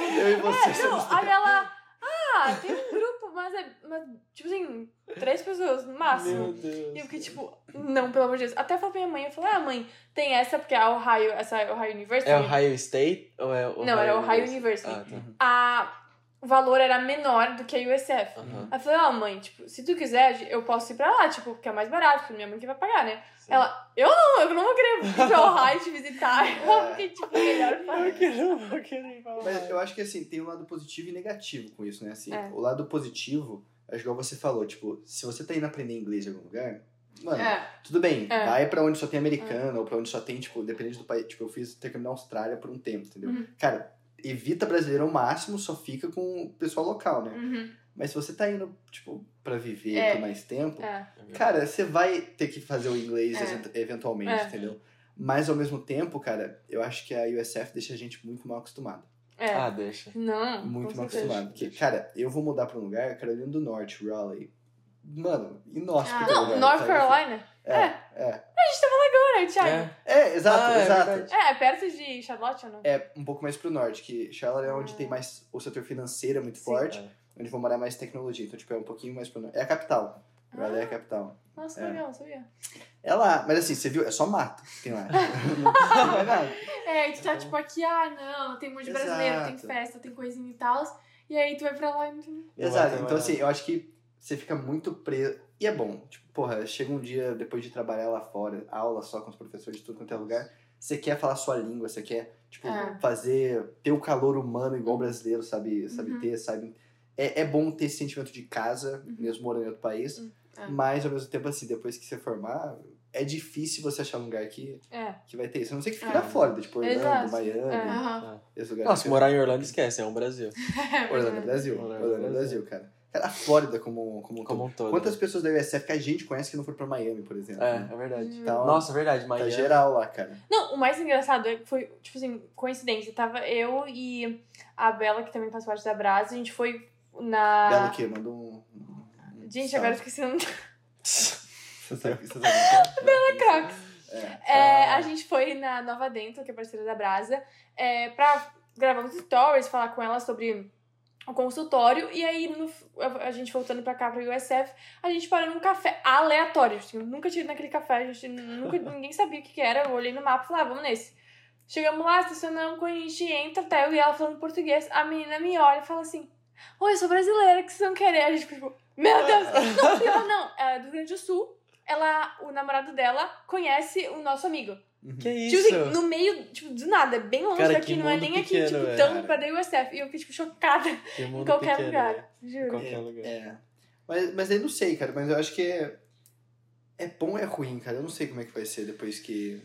Eu e você. É, não, aí ela. Ah, tem um mas é. Mas, tipo assim, três pessoas no máximo. Meu Deus. E eu fiquei tipo, não, pelo amor de Deus. Até falei pra minha mãe, eu falei, ah, mãe, tem essa, porque a Ohio, essa Ohio University. É Ohio State ou é Ohio Não, era Ohio University. Ah, tá. A, o valor era menor do que a USF. Aham. Aí eu falei, ah, mãe, tipo, se tu quiser, eu posso ir pra lá, tipo, porque é mais barato, porque minha mãe que vai pagar, né? Sim. Ela, eu não, eu não vou querer ir pra Ohio te visitar. Eu É. fiquei, tipo, melhor pra Eu que não vou querer falar. Mas eu acho que assim, tem um lado positivo e negativo com isso, né? Assim, É. o lado positivo, acho que igual você falou, tipo, se você tá indo aprender inglês em algum lugar, mano, É. tudo bem, É. vai pra onde só tem americano, ou pra onde só tem, tipo, dependente do país. Tipo, eu fiz intercâmbio na Austrália por um tempo, entendeu? Uhum. Cara, evita brasileiro ao máximo, só fica com o pessoal local, né? Uhum. Mas se você tá indo, tipo, pra viver É. por mais tempo, É. cara, você vai ter que fazer o inglês É. eventu- eventualmente, É. entendeu? Mas ao mesmo tempo, cara, eu acho que a USF deixa a gente muito mal acostumado. É. Ah, deixa. não. Muito mal certeza. acostumado. Porque, cara, eu vou mudar pra um lugar, Carolina do Norte, Raleigh. Mano, inóspito. Ah, Não, lugar, North? Carolina. É, é. Agora, Thiago. É. É, exato, Ah, é exato. É, é perto de Charlotte ou não? É um pouco mais pro norte, que Charlotte é onde Ah. tem mais o setor financeiro é muito Sim. forte, É. onde vou morar mais tecnologia. Então, tipo, é um pouquinho mais pro norte. É a capital. Raleigh é a capital. Nossa, É. legal, sabia. É lá, mas assim, você viu? É só mato que tem lá. não mais nada. É, e tu tá tipo aqui, ah, não, tem um monte de brasileiro, tem festa, tem coisinha e tal. E aí tu vai pra lá e não tem. Exato. Então, mais assim, eu acho que você fica muito preso. E é bom. Tipo, porra, chega um dia depois de trabalhar lá fora, aula só com os professores de tudo quanto é lugar, você quer falar sua língua, você quer, tipo, É. fazer, ter o calor humano igual o brasileiro sabe, sabe Uhum. ter, sabe? É, é bom ter esse sentimento de casa, Uhum. mesmo morando em outro país, Uhum. É. mas ao mesmo tempo, assim, depois que você formar, é difícil você achar um lugar que, É. que vai ter isso. A não ser que fique É. na Flórida, tipo Orlando, Exato. Miami, É. Esse lugar. Nossa, morar em Orlando esquece, é um Brasil. Orlando é Brasil. Orlando é é. Brasil, cara. Cara, a Flórida como, como um Como todo. um todo. Quantas pessoas da USF que a gente conhece que não foram pra Miami, por exemplo? É, né? é verdade. Então, Nossa, é verdade, tá Miami. geral lá, cara. Não, o mais engraçado é que foi, tipo assim, coincidência. Tava eu e a Bela, que também faz parte da Brasa, a gente foi na. Belo o quê? Manda um. um Gente, salve. agora eu esqueci o nome. Você sabe, você sabe o que é? Bela. É. É, Ah, a gente foi na Nova Dental, que é parceira da Brasa, é, pra gravar uns stories, falar com ela sobre o consultório. E aí, no- a gente voltando pra cá, pra USF, a gente parou num café aleatório. Assim, eu nunca tinha ido naquele café, a gente nunca, ninguém sabia o que, que era. Eu olhei no mapa e falei, ah, vamos nesse. Chegamos lá, estacionamos, quando a gente entra, até eu e ela falando português, a menina me olha e fala assim: Oi, eu sou brasileira, que vocês vão querer? A gente ficou, meu Deus! Não, pior não, é do Rio Grande do Sul. Ela, o namorado dela conhece o nosso amigo. Que Tipo isso? assim, no meio, tipo, do nada, bem longe Cara, daqui, não é nem aqui, pequeno, tipo, velho. tão pra da USF. E eu fiquei, tipo, chocada em qualquer pequeno, lugar. Em Juro. qualquer lugar. É. Mas, mas aí não sei, cara. Mas eu acho que é, é bom ou é ruim, cara. Eu não sei como é que vai ser depois que,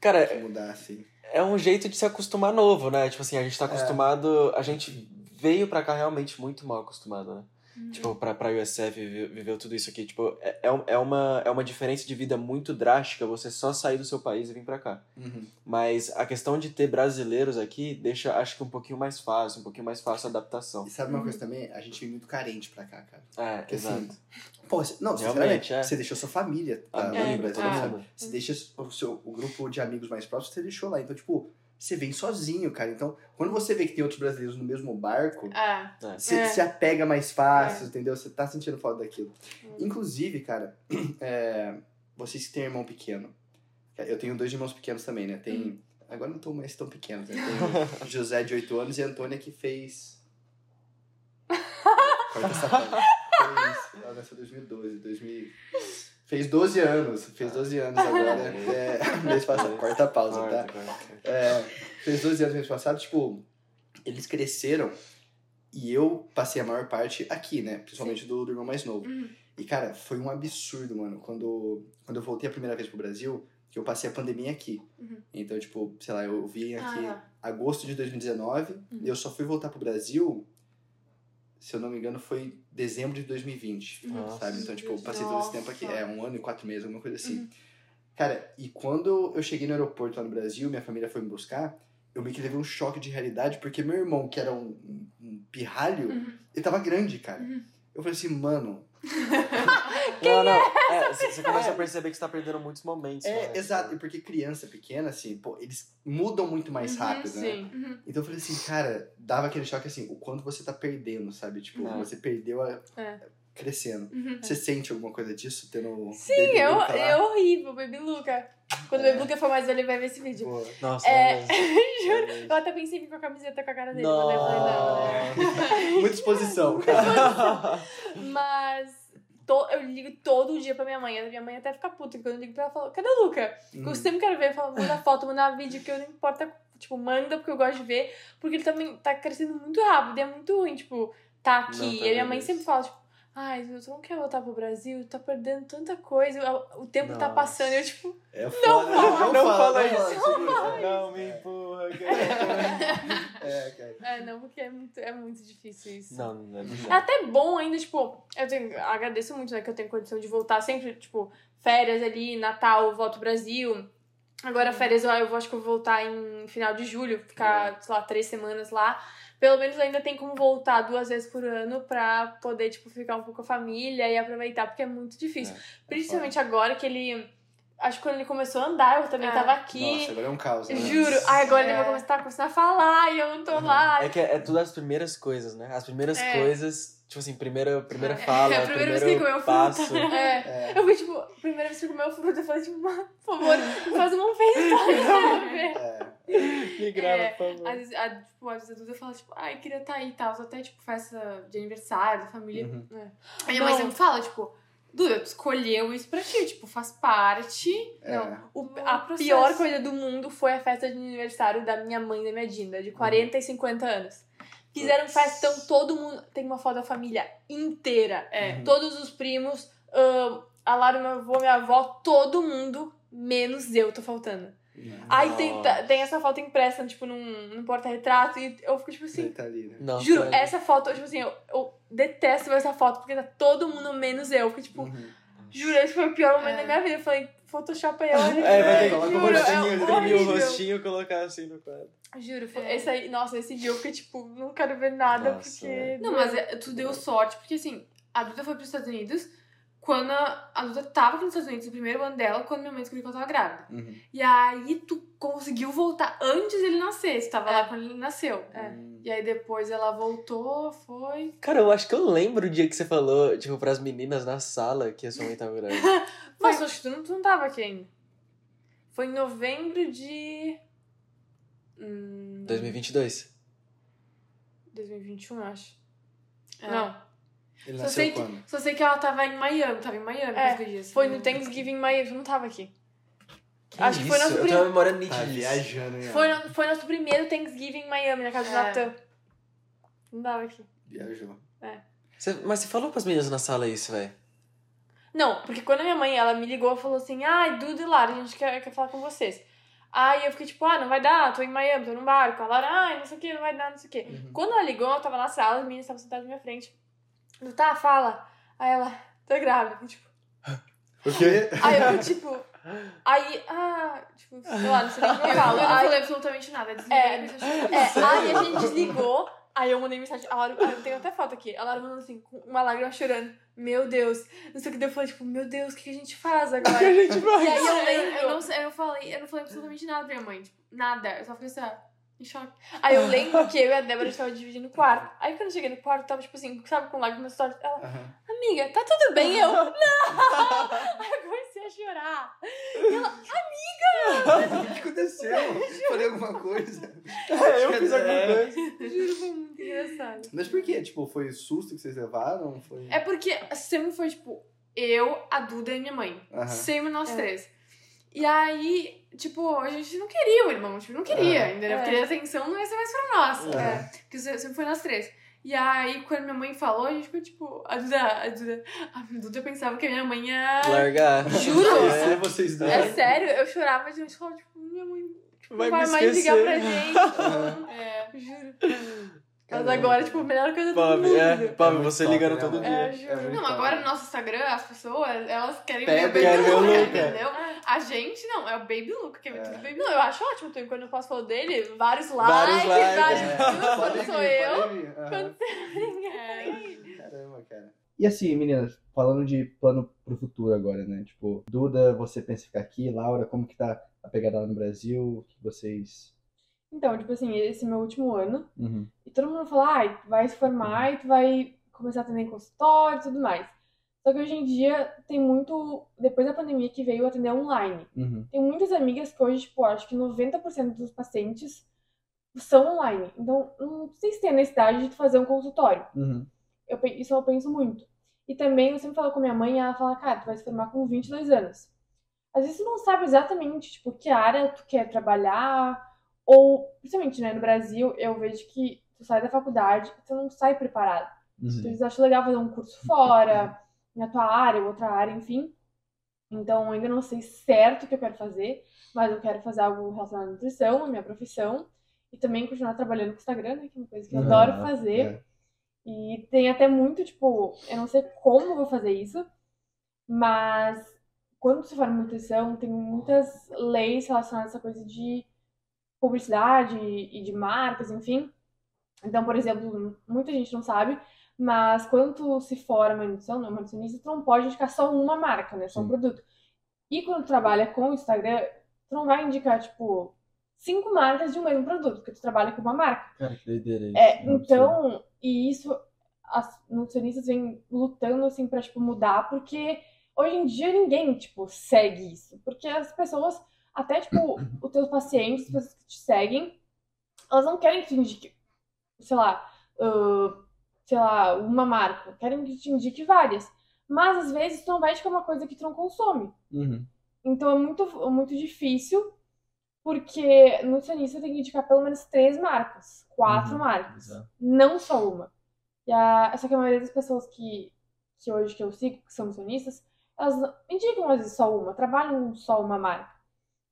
Cara, que mudar, assim. é um jeito de se acostumar novo, né? Tipo assim, a gente É. tá acostumado. A gente veio pra cá realmente muito mal acostumado, né? Uhum. Tipo, pra, pra USF, viveu, viveu tudo isso aqui. Tipo, é, é é, uma, é uma diferença de vida muito drástica você só sair do seu país e vir pra cá. Uhum. Mas a questão de ter brasileiros aqui deixa, acho que, um pouquinho mais fácil, um pouquinho mais fácil a adaptação. E sabe uma coisa também? A gente vem muito carente pra cá, cara. É, Porque, exato. assim, Pô, não, sinceramente, é. você deixou sua família tá, lá no Brasil, sabe? mundo. Você deixa o, seu, o grupo de amigos mais próximos, você deixou lá. Então, tipo, você vem sozinho, cara. Então, quando você vê que tem outros brasileiros no mesmo barco, É. você É. se apega mais fácil, entendeu? Você tá sentindo falta daquilo. Hum. Inclusive, cara, é, vocês que têm irmão pequeno. Eu tenho dois irmãos pequenos também, né? Tem. Hum. Agora não estão mais tão pequenos, né? Tem o José de 8 anos e a Antônia que fez. Corta essa parte. Fez. Ela nasceu em 2012, 2000. Fez 12 anos. Fez 12 anos agora. É, mês passado. Corta a pausa, tá? É, fez 12 anos mês passado, tipo, eles cresceram e eu passei a maior parte aqui, né? Principalmente do, do irmão mais novo. Uhum. E, cara, foi um absurdo, mano. Quando, quando eu voltei a primeira vez pro Brasil, que eu passei a pandemia aqui. Uhum. Então, tipo, sei lá, eu vim aqui Ah, agosto de 2019 e eu só fui voltar pro Brasil, se eu não me engano, foi dezembro de 2020. Nossa. Sabe? Então, tipo, eu passei todo esse tempo aqui. É, um ano e quatro meses, alguma coisa assim. Cara, e quando eu cheguei no aeroporto lá no Brasil, minha família foi me buscar, eu meio que levei um choque de realidade, porque meu irmão, que era um, um- um pirralho, Uhum. ele tava grande, cara. Uhum. Eu falei assim, mano. Não, não. É, você você começa a perceber que você tá perdendo muitos momentos. É, né? exato. E porque criança pequena, assim, pô, eles mudam muito mais Uhum, rápido, né? Sim. Uhum. Então eu falei assim, cara, dava aquele choque assim, o quanto você tá perdendo, sabe? Tipo, É. você perdeu a... É. crescendo. Uhum. Você sente alguma coisa disso tendo. Sim, é, é horrível, Baby Luca. Quando o Baby Luca for mais velho, ele vai ver esse vídeo. Pô, Nossa, É, juro. Eu até pensei em vir com a camiseta com a cara dele, mas daí eu falei, não, né? Muita exposição, cara. Mas to- eu ligo todo dia pra minha mãe. A minha mãe até fica puta, quando eu ligo pra ela, ela fala, cadê o Luca? Hum. Eu sempre quero ver, eu falo, manda foto, manda vídeo, que eu não importa, tipo, manda, porque eu gosto de ver, porque ele também tá crescendo muito rápido, e é muito ruim, tipo, tá aqui. Não, tá e a minha mãe beleza. sempre fala, tipo, ai, você não quer voltar pro Brasil? Tá perdendo tanta coisa, o tempo tá Nossa. passando, e eu, tipo, É foda. fala, não fala não isso. segura. Não me empurra, cara. É, cara. é, não, porque é muito, é muito difícil isso. Não, não é É até bom ainda, tipo, eu tenho, agradeço muito, né, que eu tenho condição de voltar sempre, tipo, férias ali, Natal, eu volto pro Brasil. Agora, férias, eu, eu acho que eu vou voltar em final de julho, ficar, sei lá, três semanas lá. Pelo menos ainda tem como voltar duas vezes por ano pra poder, tipo, ficar um pouco com a família e aproveitar, porque é muito difícil. Principalmente agora que ele. Acho que quando ele começou a andar, eu também É. tava aqui. Nossa, agora é um caos, né? Juro. Ai, agora ele É. vai começar, tá começando a falar e eu não tô lá. É que é, é tudo as primeiras coisas, né? As primeiras É. coisas, tipo assim, primeira, primeira fala, É a primeira vez que primeiro comeu fruta. passo. É. É. Eu fui, tipo, primeira vez que eu comi o fruto, eu falei, tipo, "Mano, por favor, faz uma FaceTime ver. É. Me grava, É, por favor. Às vezes, a, tipo, às vezes a Duda fala, tipo, ai, queria estar aí e tal. Até, tipo, festa de aniversário, da família. Uhum. A minha mãe Não. sempre fala, tipo, Duda, tu escolheu isso pra ti, tipo, faz parte. É. O, No a processo. pior coisa do mundo foi a festa de aniversário da minha mãe e da minha Dinda, de 40 e 50 anos. Fizeram Putz. festão, todo mundo. Tem uma foto da família inteira. É. Todos os primos, a Lara, meu avô, minha avó, todo mundo, menos eu, tô faltando. Aí tem, tem essa foto impressa, tipo, num, num porta-retrato, e eu fico tipo assim. Tá ali, né? Nossa, Juro, cara. essa foto, tipo assim, eu, eu detesto ver essa foto, porque tá todo mundo menos eu. Porque, tipo, Uhum. juro, esse foi o pior momento É. da minha vida. Eu falei, Photoshop aí, olha. É, vai ter que Coloca o rostinho, é imprimir o rostinho e colocar assim no quadro. Juro, foi, É. esse aí, nossa, esse dia eu fiquei, tipo, não quero ver nada, Nossa, porque... doeu. Não, mas é- tu deu sorte, porque assim, a Duda foi pros Estados Unidos quando a, a Duda tava aqui nos Estados Unidos, no primeiro ano dela, quando minha mãe descobriu que ela tava grávida. Uhum. E aí tu conseguiu voltar antes dele nascer, você tava É. lá quando ele nasceu. É. Hum. E aí depois ela voltou, foi. Cara, eu acho que eu lembro o dia que você falou, tipo, pras meninas na sala que a sua mãe tava grávida. Nossa, acho que tu não, tu não tava aqui ainda. Foi em novembro de... Hum, 2022. 2021, eu acho. É. Não, Ele Só sei, que, só sei que ela tava em Miami, tava em Miami É, dias. foi no Thanksgiving em Miami, tu não tava aqui. Que Acho que foi isso? nosso Eu prim- tenho uma memória Tá viajando, hein? Foi, no- foi nosso primeiro Thanksgiving em Miami, na casa do É. Natan. Não tava aqui. Viajou. Você- mas você falou pras meninas na sala isso, velho? Não, porque quando a minha mãe, ela me ligou e falou assim, ai, Duda e Lara, a gente quer, quer falar com vocês. Aí eu fiquei tipo, ah, não vai dar, tô em Miami, tô num barco. A Lara, ai, não sei o que, não vai dar, não sei o que. Uhum. Quando ela ligou, ela tava na sala, as meninas estavam sentadas na minha frente. Eu, tá, fala. Aí ela, tô grávida. Tipo, Por quê? aí eu, tipo, aí, ah, tipo, sei lá, não sei nem o que eu Eu, falo. eu não falei absolutamente nada. Desliguei É, e pensei, "Acho que É, aí a gente desligou, aí eu mandei mensagem, a Laura, eu tenho até foto aqui, a Laura mandando assim, com uma lágrima chorando, meu Deus, não sei o que, eu falei, tipo, meu Deus, o que que a gente faz agora? a gente E aí eu lembro, eu, não, eu, falei, eu não falei absolutamente nada pra minha mãe. Tipo, nada. Eu só fiquei assim, ó, em choque. aí eu lembro que eu e a Débora estava dividindo o quarto, aí quando eu cheguei no quarto, tava tipo assim, sabe, com lágrimas nos olhos, ela, Aham. amiga, tá tudo bem? Eu, não! Aí eu comecei a chorar. O que aconteceu? Falei alguma coisa? É, eu fiz alguma É. coisa. Juro, foi muito engraçado. Mas por quê? Tipo, foi susto que vocês levaram? Foi... É porque sempre foi, tipo, eu, a Duda e minha mãe. Aham. Sempre nós É. três. E aí, tipo, a gente não queria o irmão, tipo, não queria, Aham. entendeu? É. Porque a atenção não ia ser mais pra nós. É. É. Porque sempre foi nós três. E aí, quando minha mãe falou, a gente ficou tipo, a Duda, a Duda, a Duda pensava que a minha mãe ia. Largar. Juro? É, vocês dois. É sério, eu chorava de gente falava, tipo, minha mãe tipo, Vai não vai mais ligar pra gente. não. É. Juro. Mas agora, tipo, a melhor coisa do Pobre, mundo. é, pobre, muito você top, ligando né, todo dia. É, muito Não, top. agora no nosso Instagram, as pessoas, elas querem Pede, ver o Baby Luca, Luca. entendeu? A gente não, é o Baby Luca, que é, É. tudo Baby Não, eu acho ótimo, então, quando eu posso falar dele, vários likes, Vários likes, vários É, quando vir, sou eu. Quando É. aí. Caramba, cara. E assim, meninas, falando de plano pro futuro agora, né? Tipo, Duda, você pensa em ficar aqui? Laura, como que tá a pegada lá no Brasil? O que vocês... Então, tipo assim, esse é meu último ano. Uhum. E todo mundo fala, ai, tu vai se formar e tu vai começar a atender em consultório e tudo mais. Só que hoje em dia tem muito, depois da pandemia que veio atender online. Uhum. Tem muitas amigas que hoje, tipo, acho que 90% dos pacientes são online. Então, não sei se tem a necessidade de tu fazer um consultório. Uhum. Eu, isso eu penso muito. E também, eu sempre falo com minha mãe, ela fala, cara, tu vai se formar com 22 anos. Às vezes tu não sabe exatamente, tipo, que área tu quer trabalhar, ou, principalmente, né, no Brasil, eu vejo que tu sai da faculdade e tu não sai preparado. Uhum. Vezes eu acho legal fazer um curso fora, na tua área, outra área, enfim. Então, ainda não sei certo o que eu quero fazer, mas eu quero fazer algo relacionado à nutrição, à minha profissão, e também continuar trabalhando com o Instagram, né, que é uma coisa que eu adoro fazer. é. E tem até muito, tipo, eu não sei como eu vou fazer isso, mas quando você forma em nutrição, tem muitas leis relacionadas a essa coisa de publicidade e de marcas, enfim. Então, por exemplo, muita gente não sabe, mas quando tu se forma em nutricionista, tu não pode indicar só uma marca, né? Só um produto. E quando tu trabalha com o Instagram, tu não vai indicar, tipo, cinco marcas de um mesmo produto, porque tu trabalha com uma marca. Cara, que doideira isso. É, Não, então, e isso as nutricionistas vêm lutando assim pra tipo mudar, porque hoje em dia ninguém tipo segue isso, porque as pessoas até tipo os teus pacientes, as pessoas que te seguem, elas não querem que tu indique, sei lá, ah, sei lá, uma marca, querem que te indique várias. Mas às vezes tu não vai indicar uma coisa que tu não consome. Uhum. Então é muito, muito difícil, porque nutricionista tem que indicar pelo menos três marcas, quatro Uhum, marcas, exato. não só uma. E a, só que a maioria das pessoas que, que hoje que eu sigo, que são nutricionistas, elas indicam às vezes só uma, trabalham só uma marca.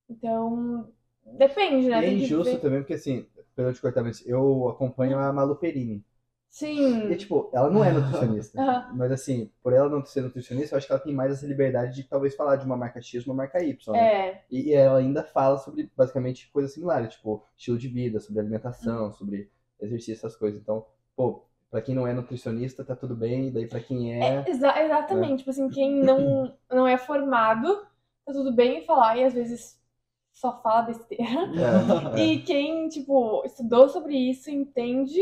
Então, depende, E né? é Tem que injusto ver- também, porque assim, pelo te cortar, mas eu acompanho a Malu Perini. Sim. E, tipo, ela não é nutricionista. Aham. Mas, assim, por ela não ser nutricionista, eu acho que ela tem mais essa liberdade de talvez falar de uma marca X uma marca Y. né? É, E ela ainda fala sobre, basicamente, coisas similares, tipo, estilo de vida, sobre alimentação, sobre exercício, essas coisas. Então, pô, pra quem não é nutricionista, tá tudo bem. E daí, pra quem é. é, exa- exatamente. Tipo assim, quem não, não é formado, tá tudo bem em falar e às vezes só fala besteira. é, E quem, tipo, estudou sobre isso, entende,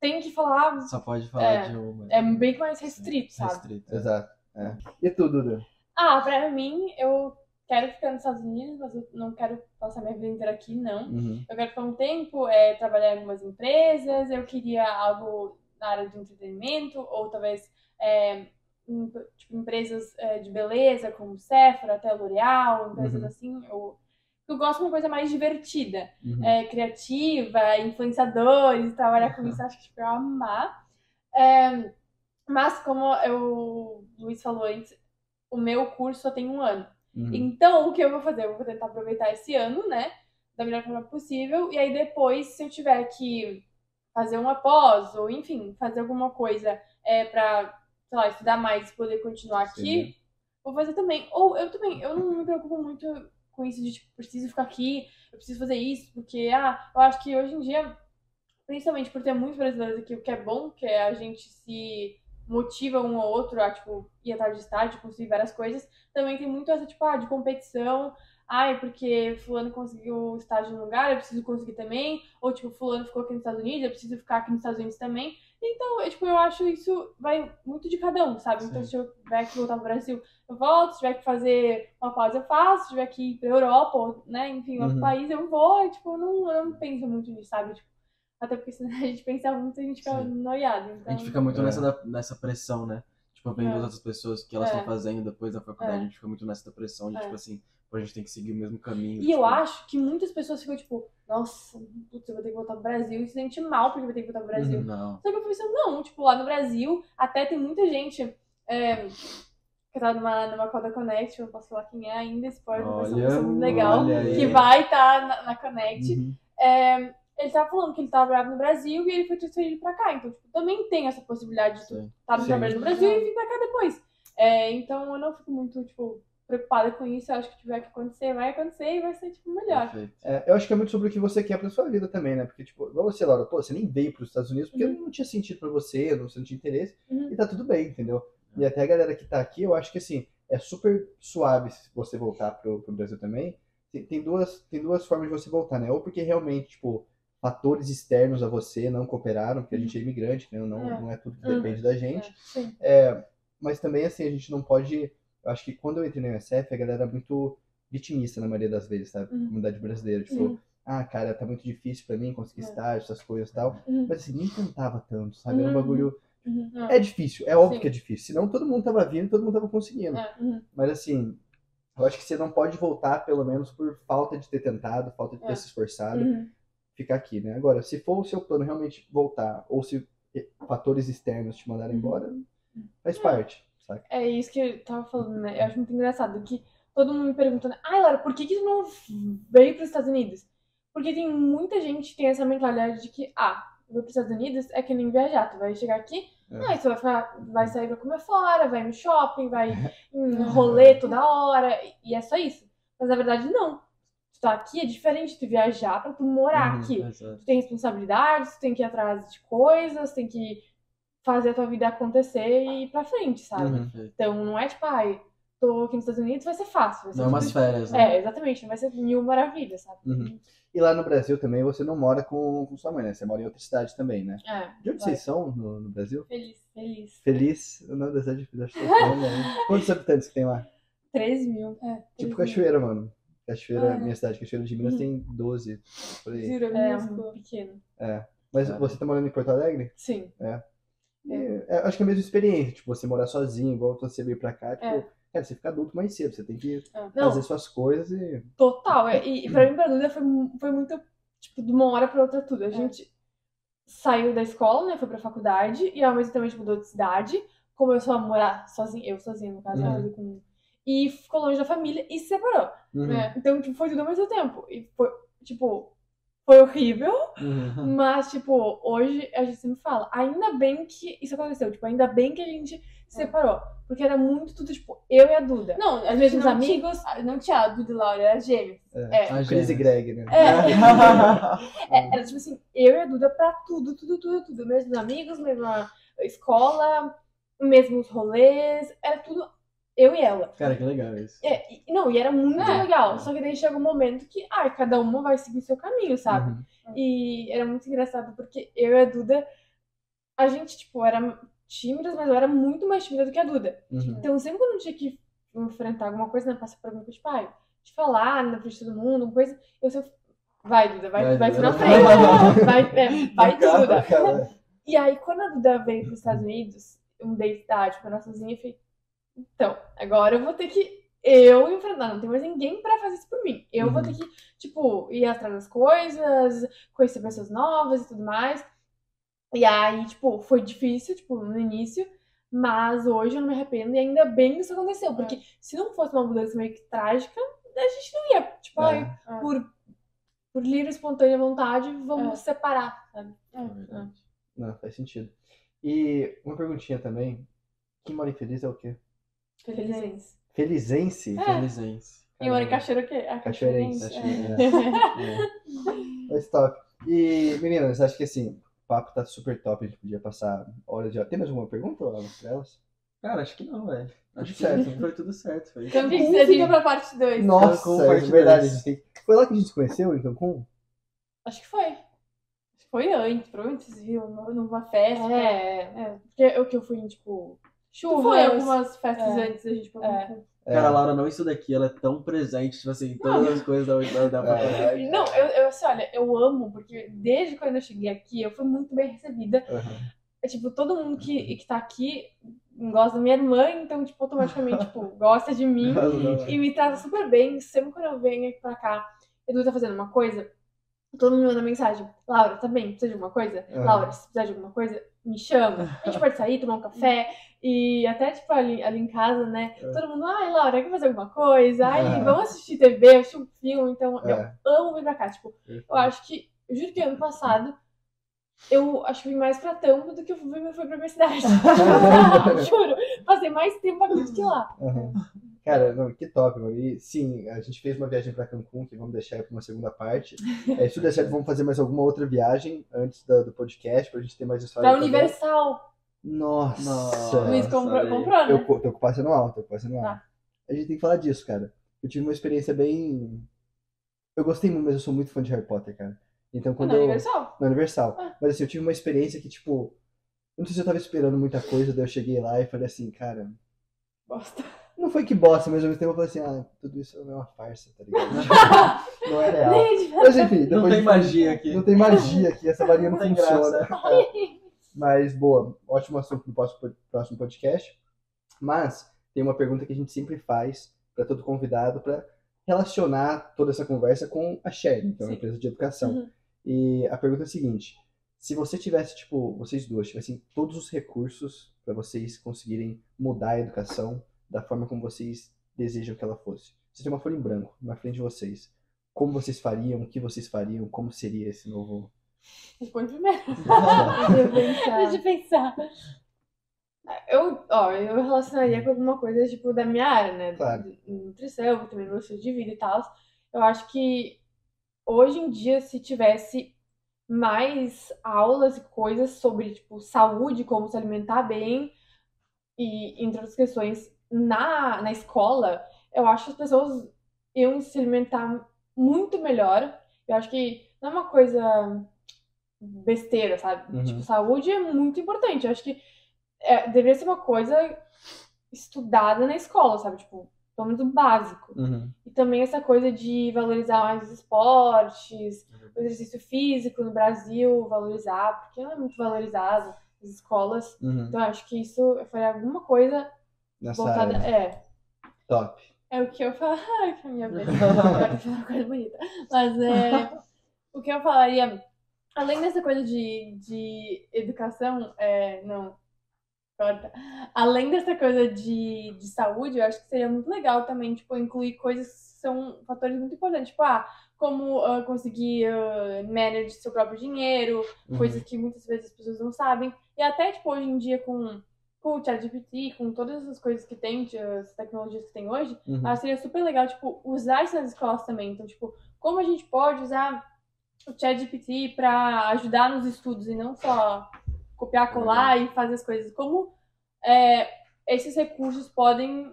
tem que falar. Só pode falar É, de uma. É bem mais restrito, sabe? Restrito. exato. é. E tu, Duda? Ah, pra mim, eu quero ficar nos Estados Unidos, mas eu não quero passar minha vida inteira aqui, não. Uhum. Eu quero ficar um tempo, é, trabalhar em algumas empresas, eu queria algo na área de entretenimento, ou talvez é, em- tipo, empresas é, de beleza, como Sephora, até L'Oreal, empresas Uhum. assim. Eu, eu gosto de uma coisa mais divertida. Uhum. é, criativa, influenciadores, trabalhar com isso, acho que tipo, eu amar. É, mas como eu, o Luiz falou antes, o meu curso só tem um ano. Uhum. Então, o que eu vou fazer? Eu vou tentar aproveitar esse ano, né? Da melhor forma possível. E aí depois, se eu tiver que fazer uma pós, ou enfim, fazer alguma coisa é, pra, sei lá, estudar mais e poder continuar aqui, Sim. vou fazer também. Ou eu também, eu não me preocupo muito com isso de, tipo, preciso ficar aqui, eu preciso fazer isso, porque, ah, eu acho que hoje em dia, principalmente por ter muitos brasileiros aqui, o que é bom, que é a gente se motiva um ao outro a, tipo, ir atrás de estágio, conseguir várias coisas, também tem muito essa, tipo, ah, de competição, ai, porque fulano conseguiu estágio no lugar, eu preciso conseguir também, ou, tipo, fulano ficou aqui nos Estados Unidos, eu preciso ficar aqui nos Estados Unidos também, então, eu, tipo, eu acho isso vai muito de cada um, sabe? Então, Sim. se eu tiver que voltar pro Brasil, eu volto, se tiver que fazer uma pausa, eu faço, se tiver que ir pra Europa, ou, né, enfim, outro Uhum. país, eu vou, e, tipo, eu não, eu não penso muito nisso, sabe? Tipo, até porque se a gente pensar muito, a gente fica Sim. noiado. Então... A gente fica muito É. nessa, nessa pressão, né? Tipo, vendo É. as outras pessoas que elas É. estão fazendo depois da faculdade, É. a gente fica muito nessa pressão de, É. tipo assim, a gente tem que seguir o mesmo caminho. E eu tipo, acho que muitas pessoas ficam tipo, nossa, putz, eu vou ter que voltar pro Brasil e se sente mal porque vai ter que voltar pro Brasil. Não. Só que eu pensei, não, tipo, lá no Brasil, até tem muita gente é, que tá numa, numa Coda Connect, eu não posso falar quem é ainda, spoiler, mas é uma pessoa muito legal, que vai estar na, na Connect. Uhum. É, ele tava falando que ele tava bravo no Brasil e ele foi transferido pra cá. Então, tipo, também tem essa possibilidade de tu estar no Sim. trabalho no Brasil e vir pra cá depois. É, então, eu não fico muito, tipo, preocupada com isso. Eu acho que tiver que acontecer, vai acontecer e vai ser, tipo, melhor. É, eu acho que é muito sobre o que você quer pra sua vida também, né? Porque, tipo, igual você, Laura, pô, você nem veio pros Estados Unidos porque Uhum. não tinha sentido pra você, não- você não tinha interesse, Uhum. e tá tudo bem, entendeu? E até a galera que tá aqui, eu acho que, assim, é super suave se você voltar pro, pro Brasil também. Tem, duas, tem duas formas de você voltar, né? Ou porque realmente, tipo, fatores externos a você não cooperaram, porque a gente é imigrante, né? Não, É. não é tudo que Uhum. depende da gente. É, sim. Mas também, assim, a gente não pode. Eu acho que quando eu entrei no USF, a galera é muito vitimista na maioria das vezes, sabe? Uhum. Comunidade brasileira. Tipo, Uhum. ah, cara, tá muito difícil pra mim conseguir É. estágio, essas coisas e tal. Uhum. Mas assim, nem tentava tanto, sabe? Era um Uhum. bagulho. Uhum. É difícil, é óbvio Sim. que é difícil. Senão todo mundo tava vindo, todo mundo tava conseguindo. É, uhum. Mas assim, eu acho que você não pode voltar, pelo menos, por falta de ter tentado, falta de ter É. se esforçado, Uhum. ficar aqui, né? Agora, se for o seu plano realmente voltar, ou se fatores externos te mandarem Uhum. embora, faz parte, saca? É isso que eu tava falando, né? Eu acho muito engraçado que todo mundo me pergunta, ai, Laura, por que, que tu não veio para os Estados Unidos? Porque tem muita gente que tem essa mentalidade de que, ah, vou para os Estados Unidos é que nem viajar, tu vai chegar aqui, É. ah, você vai, ficar, vai sair pra comer fora, vai no shopping, vai em rolê toda hora, e é só isso. Mas na verdade, não. Tu tá aqui, é diferente de tu viajar pra tu morar Uhum, aqui. Tu tem responsabilidades, tu tem que ir atrás de coisas, tem que fazer a tua vida acontecer e ir pra frente, sabe? Uhum. Então não é tipo, ai, tô aqui nos Estados Unidos, vai ser fácil. Vai ser Não é umas férias, né? É, exatamente, não vai ser mil maravilhas, sabe? Uhum. E lá no Brasil também você não mora com, com sua mãe, né? Você mora em outra cidade também, né? É, De onde vai. vocês são no, no Brasil? Feliz, feliz. Feliz, o nome da cidade da Cachoeira, né? Quantos habitantes que tem lá? 3 mil. É, 3 Tipo mil. Cachoeira, mano. Cachoeira, Ah. minha cidade, Cachoeira de Minas Uhum. tem 12, por aí. Jura, É, um pequeno. Mas Cara. você tá morando em Porto Alegre? Sim. E, é, acho que é a mesma experiência, tipo, você morar sozinho, igual você veio pra cá, tipo, É. cara, você fica adulto mais cedo, você tem que Não, fazer suas coisas e. Total, é, e, e pra mim, pra Duda, foi, foi muito, tipo, de uma hora pra outra tudo. A gente saiu da escola, né, foi pra faculdade, e ao mesmo tempo a gente mudou de cidade, começou a morar sozinha, eu sozinha, no caso, Uhum. com... E ficou longe da família e se separou, Uhum, né? Então, tipo, foi tudo ao mesmo tempo. E foi, tipo, foi horrível, uhum. mas, tipo, hoje a gente sempre fala, ainda bem que isso aconteceu, tipo, ainda bem que a gente se separou. Porque era muito tudo, tipo, eu e a Duda. Não, a Os mesmos não amigos. Tinha, não tinha a Duda e Laura, era gêmeos. É, Ah, Chris e gêmeos. Greg, né? É, era tipo assim, eu e a Duda pra tudo, tudo, tudo, tudo. Mesmos amigos, mesma escola, mesmos rolês, era tudo eu e ela. Cara, que legal isso. É, e- não, e era muito É. legal. Só que daí chega um momento que, ai, cada uma vai seguir seu caminho, sabe? Uhum. E era muito engraçado porque eu e a Duda, a gente, tipo, era tímidas, mas eu era muito mais tímida do que a Duda. Uhum. Então, sempre quando eu tinha que enfrentar alguma coisa, né, passar por coisa, tipo, ai, de falar na frente de todo mundo, uma coisa, eu sempre. Vai, Duda, vai, Vai, vai, na frente. Vai, é, vai Duda. E aí, quando a Duda veio para os Estados Unidos, um day cidade, para sozinha, eu falei, então, agora eu vou ter que eu enfrentar, não tem mais ninguém para fazer isso por mim. Eu vou Uhum. ter que, tipo, ir atrás das coisas, conhecer pessoas novas e tudo mais. E aí, tipo, foi difícil, tipo, no início, mas hoje eu não me arrependo e ainda bem que isso aconteceu, porque se não fosse uma mudança meio que trágica, a gente não ia, tipo, ai, É. por, por livre e espontânea vontade, vamos É. separar, sabe? É verdade. Não, faz sentido. E uma perguntinha também. Quem mora infeliz é o quê? Feliz. Felizense? É. Felizense. E mora em Cachoeira o quê? A Cachoeirense. Cachoeirense. É. Mas top. E, meninas, acho que assim, o papo tá super top. A gente podia passar horas de. Tem mais alguma pergunta Alan, pra elas? Cara, acho que não, velho. Acho que certo. foi tudo certo. Foi. Cancún Fica- fica pra parte 2. Nossa, Cancún, é verdade. dois. a gente tem- Foi lá que a gente se conheceu em Cancún? Acho que foi. Foi antes, provavelmente vocês viram numa numa festa. É, é. Porque eu que eu fui em, Tu churras. foi algumas festas É. antes da gente pra É. Cara, a Laura não estuda aqui, ela é tão presente, tipo assim, em todas as coisas da, da, da faculdade. Não, eu, eu assim, olha, eu amo, porque desde quando eu cheguei aqui, eu fui muito bem recebida. Aham. É, tipo, todo mundo que, que tá aqui gosta da minha irmã, então, tipo, automaticamente, tipo, gosta de mim. E me trata super bem. Sempre quando eu venho aqui pra cá, Edu tá fazendo uma coisa, todo mundo me manda mensagem. Laura, tá bem? Precisa de alguma coisa? Aham. Laura, se precisar de alguma coisa, me chama. A gente pode sair, tomar um café. E até, tipo, ali, ali em casa, né? É. Todo mundo, ai, Laura, quer fazer alguma coisa? Ai, Aham. vamos assistir TV, assistir um filme. Então, eu É. amo vir pra cá. Tipo, eu acho que, eu juro que ano passado, eu acho que vim mais pra Tampa do que eu fui, fui pra minha cidade. Juro. Passei mais tempo aqui do que lá. Aham. Cara, não, que top, mano. E sim, a gente fez uma viagem pra Cancún, que vamos deixar para uma segunda parte. É, se tudo der certo, vamos fazer mais alguma outra viagem antes da- do podcast, pra gente ter mais história. Pra Universal. Nossa! Nossa. Luiz comprou, comprou, né? Eu tô com passe anual, tô com passe anual. Tá. A gente tem que falar disso, cara. Eu tive uma experiência bem. Eu gostei muito, mas eu sou muito fã de Harry Potter, cara. Então quando na eu. Universal. Na Universal. Ah. Mas assim, eu tive uma experiência que, tipo. Eu não sei se eu tava esperando muita coisa, daí eu cheguei lá e falei assim, cara. Bosta. Não foi que bosta, mas ao mesmo tempo eu falei assim, ah, tudo isso é uma farsa, tá ligado? não é real. Mas enfim, depois Não a tem magia aqui. Não tem magia aqui, essa varinha não, Não tem funciona. graça. É. Mas, boa, ótimo assunto pro próximo- próximo podcast. Mas tem uma pergunta que a gente sempre faz para todo convidado para relacionar toda essa conversa com a Share, que é uma Sim. empresa de educação. Uhum. E a pergunta é a seguinte: se você tivesse, tipo, vocês duas tivessem todos os recursos para vocês conseguirem mudar a educação da forma como vocês desejam que ela fosse. Você tem uma folha em branco na frente de vocês. Como vocês fariam? O que vocês fariam? Como seria esse novo Responde primeiro. Deixa eu pensar. Deixa eu pensar. Eu, ó, eu relacionaria com alguma coisa, tipo, da minha área, né? Claro. Nutrição, também no estilo de vida e tal. Eu acho que hoje em dia, se tivesse mais aulas e coisas sobre, tipo, saúde, como se alimentar bem, e entre outras questões, na, na escola, eu acho que as pessoas iam se alimentar muito melhor. Eu acho que não é uma coisa besteira, sabe? Uhum. Tipo, saúde é muito importante. Eu acho que é, deveria ser uma coisa estudada na escola, sabe? Tipo, pelo menos o básico. Uhum. E também essa coisa de valorizar mais os esportes, o exercício físico no Brasil, valorizar, porque não é muito valorizado. as escolas. Uhum. Então, eu acho que isso eu faria alguma coisa Nessa voltada. área. É. Top. É o que eu falo. Ai, que a minha vez. Agora é uma coisa bonita. Mas é. O que eu falaria. Além dessa coisa de, de educação, é. Não. Corta. Além dessa coisa de, de saúde, eu acho que seria muito legal também, tipo, incluir coisas que são fatores muito importantes. Tipo, ah, como ah, conseguir ah, manage seu próprio dinheiro, Uhum. coisas que muitas vezes as pessoas não sabem. E até, tipo, hoje em dia, com, com o ChatGPT, com todas essas coisas que tem, as tecnologias que tem hoje, Uhum. ah, seria super legal, tipo, usar isso nas escolas também. Então, tipo, como a gente pode usar o ChatGPT para ajudar nos estudos e não só copiar, colar e fazer as coisas. Como é, esses recursos podem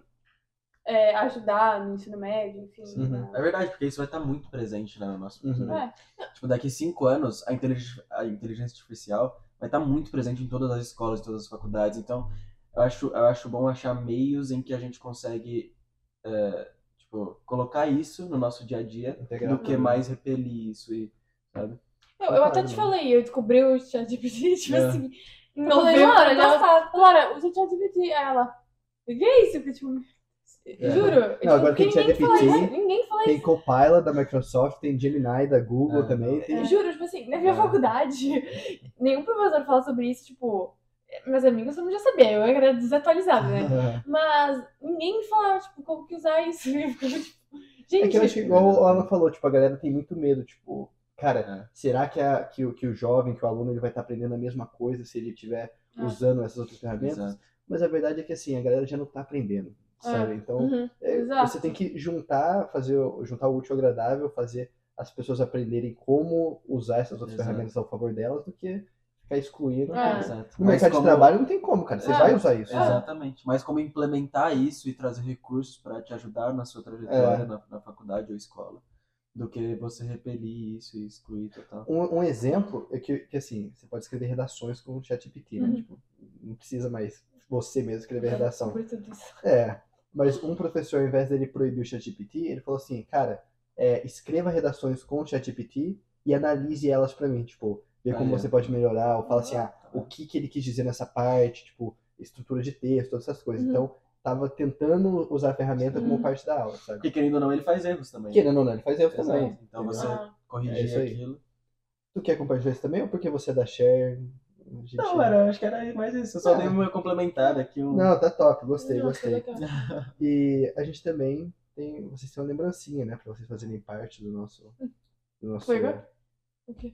é, ajudar no ensino médio, enfim. Uhum. na- É verdade, porque isso vai estar muito presente né, no nosso Uhum. É. Tipo, daqui cinco anos, a inteligência, a inteligência artificial vai estar muito presente em todas as escolas, em todas as faculdades. Então, eu acho, eu acho bom achar meios em que a gente consegue é, tipo, colocar isso no nosso dia a dia Integrar. do que mais repelir isso e, sabe? Eu, eu até te falei, eu descobri o ChatGPT, tipo É. assim, em Eu falei, Laura, já-. Laura, usa o ChatGPT. Aí ela, o que é isso? Eu, tipo, juro. eu, tipo, Não, agora tem porque ninguém fala ChatGPT, isso, Ninguém fala Tem Copilot da Microsoft, tem Gemini da Google Ah. também. Tem... Juro, tipo assim, na minha É. faculdade, nenhum professor fala sobre isso, tipo, meus amigos eu não já sabia, eu era desatualizada, né? Mas ninguém fala, tipo, como que usar isso. E eu ficava, tipo, É gente, que eu acho que, igual o Alan falou, tipo, a galera tem muito medo, tipo, cara, É. será que, a, que, o, que o jovem, que o aluno, ele vai estar aprendendo a mesma coisa se ele estiver É. usando essas outras ferramentas? Exato. Mas a verdade é que, assim, a galera já não tá aprendendo, sabe? Então, Uhum, é, você tem que juntar, fazer, juntar o útil ao agradável, fazer as pessoas aprenderem como usar essas outras Exato. ferramentas ao favor delas, do que ficar excluindo. É. Exato. No Mas mercado de como- trabalho não tem como, cara. Você É. vai usar isso. Exatamente. Mas como implementar isso e trazer recursos para te ajudar na sua trajetória É. na, na faculdade ou escola, do que você repelir isso e excluir total. Um, um exemplo é que, que, assim, você pode escrever redações com o ChatGPT, né? Uhum. Tipo, não precisa mais você mesmo escrever redação. Tudo isso. É, mas um professor, ao invés dele proibir o ChatGPT, ele falou assim, cara, é, escreva redações com o ChatGPT e analise elas pra mim, tipo, ver como Ah, é. você pode melhorar, ou fala assim, ah, o que que ele quis dizer nessa parte, tipo, estrutura de texto, todas essas coisas. Uhum. Então, tava tentando usar a ferramenta como Uhum. parte da aula, sabe? Porque querendo ou não, ele faz erros também. Querendo ou não, ele faz erros Exato. também. Então entendeu? você Ah, É corrigir isso aí. aquilo. Tu quer compartilhar isso também ou porque você é da Share? Gente- Não, era, acho que era mais isso. Eu só Ah. dei uma complementada aqui. Um... Não, tá top, gostei, não, gostei. E a gente também tem. Vocês têm uma lembrancinha, né? Pra vocês fazerem parte do nosso. Do nosso Foi? O quê?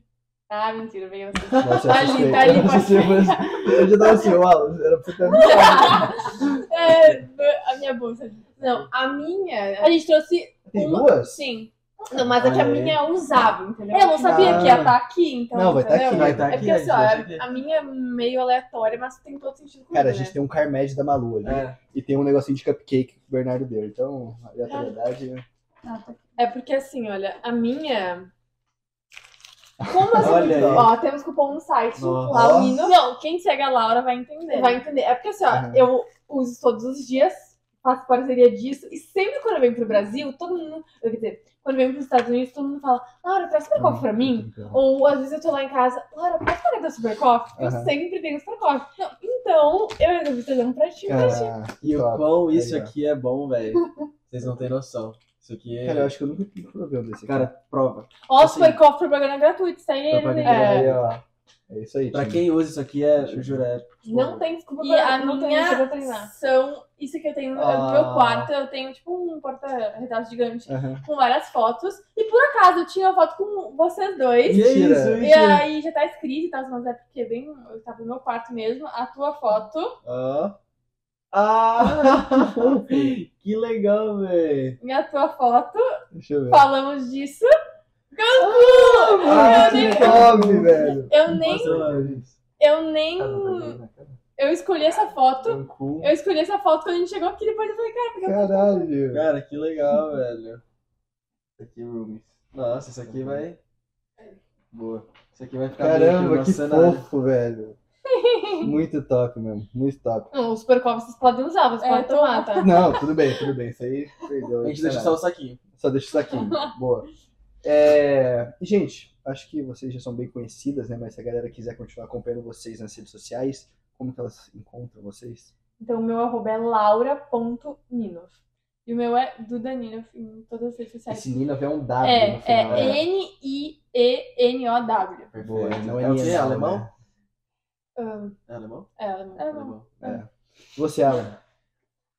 Ah, mentira, veio assim. Tá ali, tá ali, Eu já tava assim, uau, era pra você ter. É, a minha bolsa. Não, a minha. A gente trouxe. Tem uma- duas? Sim. Não, mas é que a minha é usável, entendeu? Eu não sabia Ah. que ia estar aqui, então. Não, vai tá entendeu? aqui, Vai tá É aqui, porque a assim, gente ó, deixa aqui. a minha é meio aleatória, mas tem todo sentido comigo, Cara, a né? gente tem um Carmed da Malu ali. É. E tem um negocinho de cupcake que o Bernardo deu. Então, a aleatoriedade. É porque assim, olha, a minha. Como assim? Olha aí. Ó, temos cupom no site. Laurino. Não, quem segue a Laura vai entender. Vai entender. É porque assim, ó, Uhum. eu uso todos os dias, faço parceria disso, e sempre quando eu venho pro Brasil, todo mundo. Quer dizer, quando eu venho pros Estados Unidos, todo mundo fala, Laura, traz super coffee pra mim. Ou às vezes eu tô lá em casa, Laura, posso pagar da super coffee? Aham. Eu sempre tenho super coffee. Não, então, eu resolvi trazer um pra ti, pra ti. E o quão isso aqui é bom, velho. Vocês não têm noção. Isso aqui é. Cara, eu acho que eu nunca provei um desse aqui. Cara, prova. Ó, Assim, super coffee propaganda gratuita, segue eles propaganda aí. Aí, ó. É isso aí. Pra time. quem usa isso aqui, é, é. tipo, Não tem desculpa E pra a não tem minha treinar. são. Isso que eu tenho no Ah. meu quarto, eu tenho tipo um porta-retrato gigante com várias fotos. E por acaso eu tinha uma foto com vocês dois. E é isso, E aí já tá escrito e tal, mas é porque bem. Eu tava no meu quarto mesmo, a tua foto Ó. Ah! que legal, velho. e a tua foto. Deixa eu ver. Falamos disso. Ah, eu nem- top, velho. Eu nem. Eu nem. Cara, Eu escolhi essa foto. Eu escolhi essa foto quando a gente chegou aqui, depois eu falei, cara, por que eu Caralho. Cara, que legal, velho. Isso aqui, Roomies. Nossa, isso aqui vai. Boa. Isso aqui vai ficar Caramba, que cenário. fofo, velho. Muito top mesmo. Muito top. Não, os super coffee vocês podem usar, vocês É, podem tomar, tá? Não, tudo bem, tudo bem. Isso aí perdeu. A gente deixa só o saquinho. Só deixa isso aqui. Boa. É, e, gente, acho que vocês já são bem conhecidas, né? Mas se a galera quiser continuar acompanhando vocês nas redes sociais, como que elas encontram vocês? Então, o meu arroba é laura.ninov. E o meu é Duda Ninov em todas as redes sociais. Esse Ninov é um W É, no final. é né? N-I-E-N-O-W. Perfeito. Boa, não é, é o quê? Nienal, Alemão? né? Ah, É alemão? é, alemão. É, não. Alemão. É. Você, Alan?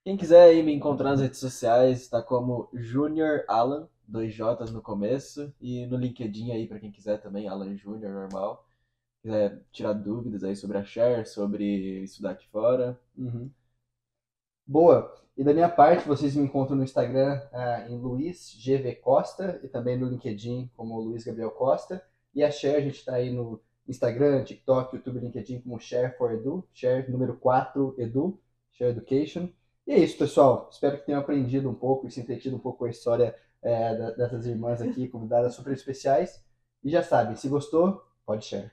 Quem quiser aí me encontrar nas redes sociais, tá como Junior Alan, dois J's no começo, e no LinkedIn aí, pra quem quiser também, Alan Júnior, normal. Quiser tirar dúvidas aí sobre a Share, sobre estudar aqui fora. Uhum. Boa. E da minha parte, vocês me encontram no Instagram ah, em Luiz GV Costa e também no LinkedIn como Luiz Gabriel Costa. E a Share, a gente está aí no Instagram, TikTok, YouTube, LinkedIn como Share for Edu, Share número 4 Edu, Share Education. E é isso, pessoal. Espero que tenham aprendido um pouco e se entretido um pouco com a história da- dessas irmãs aqui, convidadas super especiais. E já sabem, se gostou, pode share.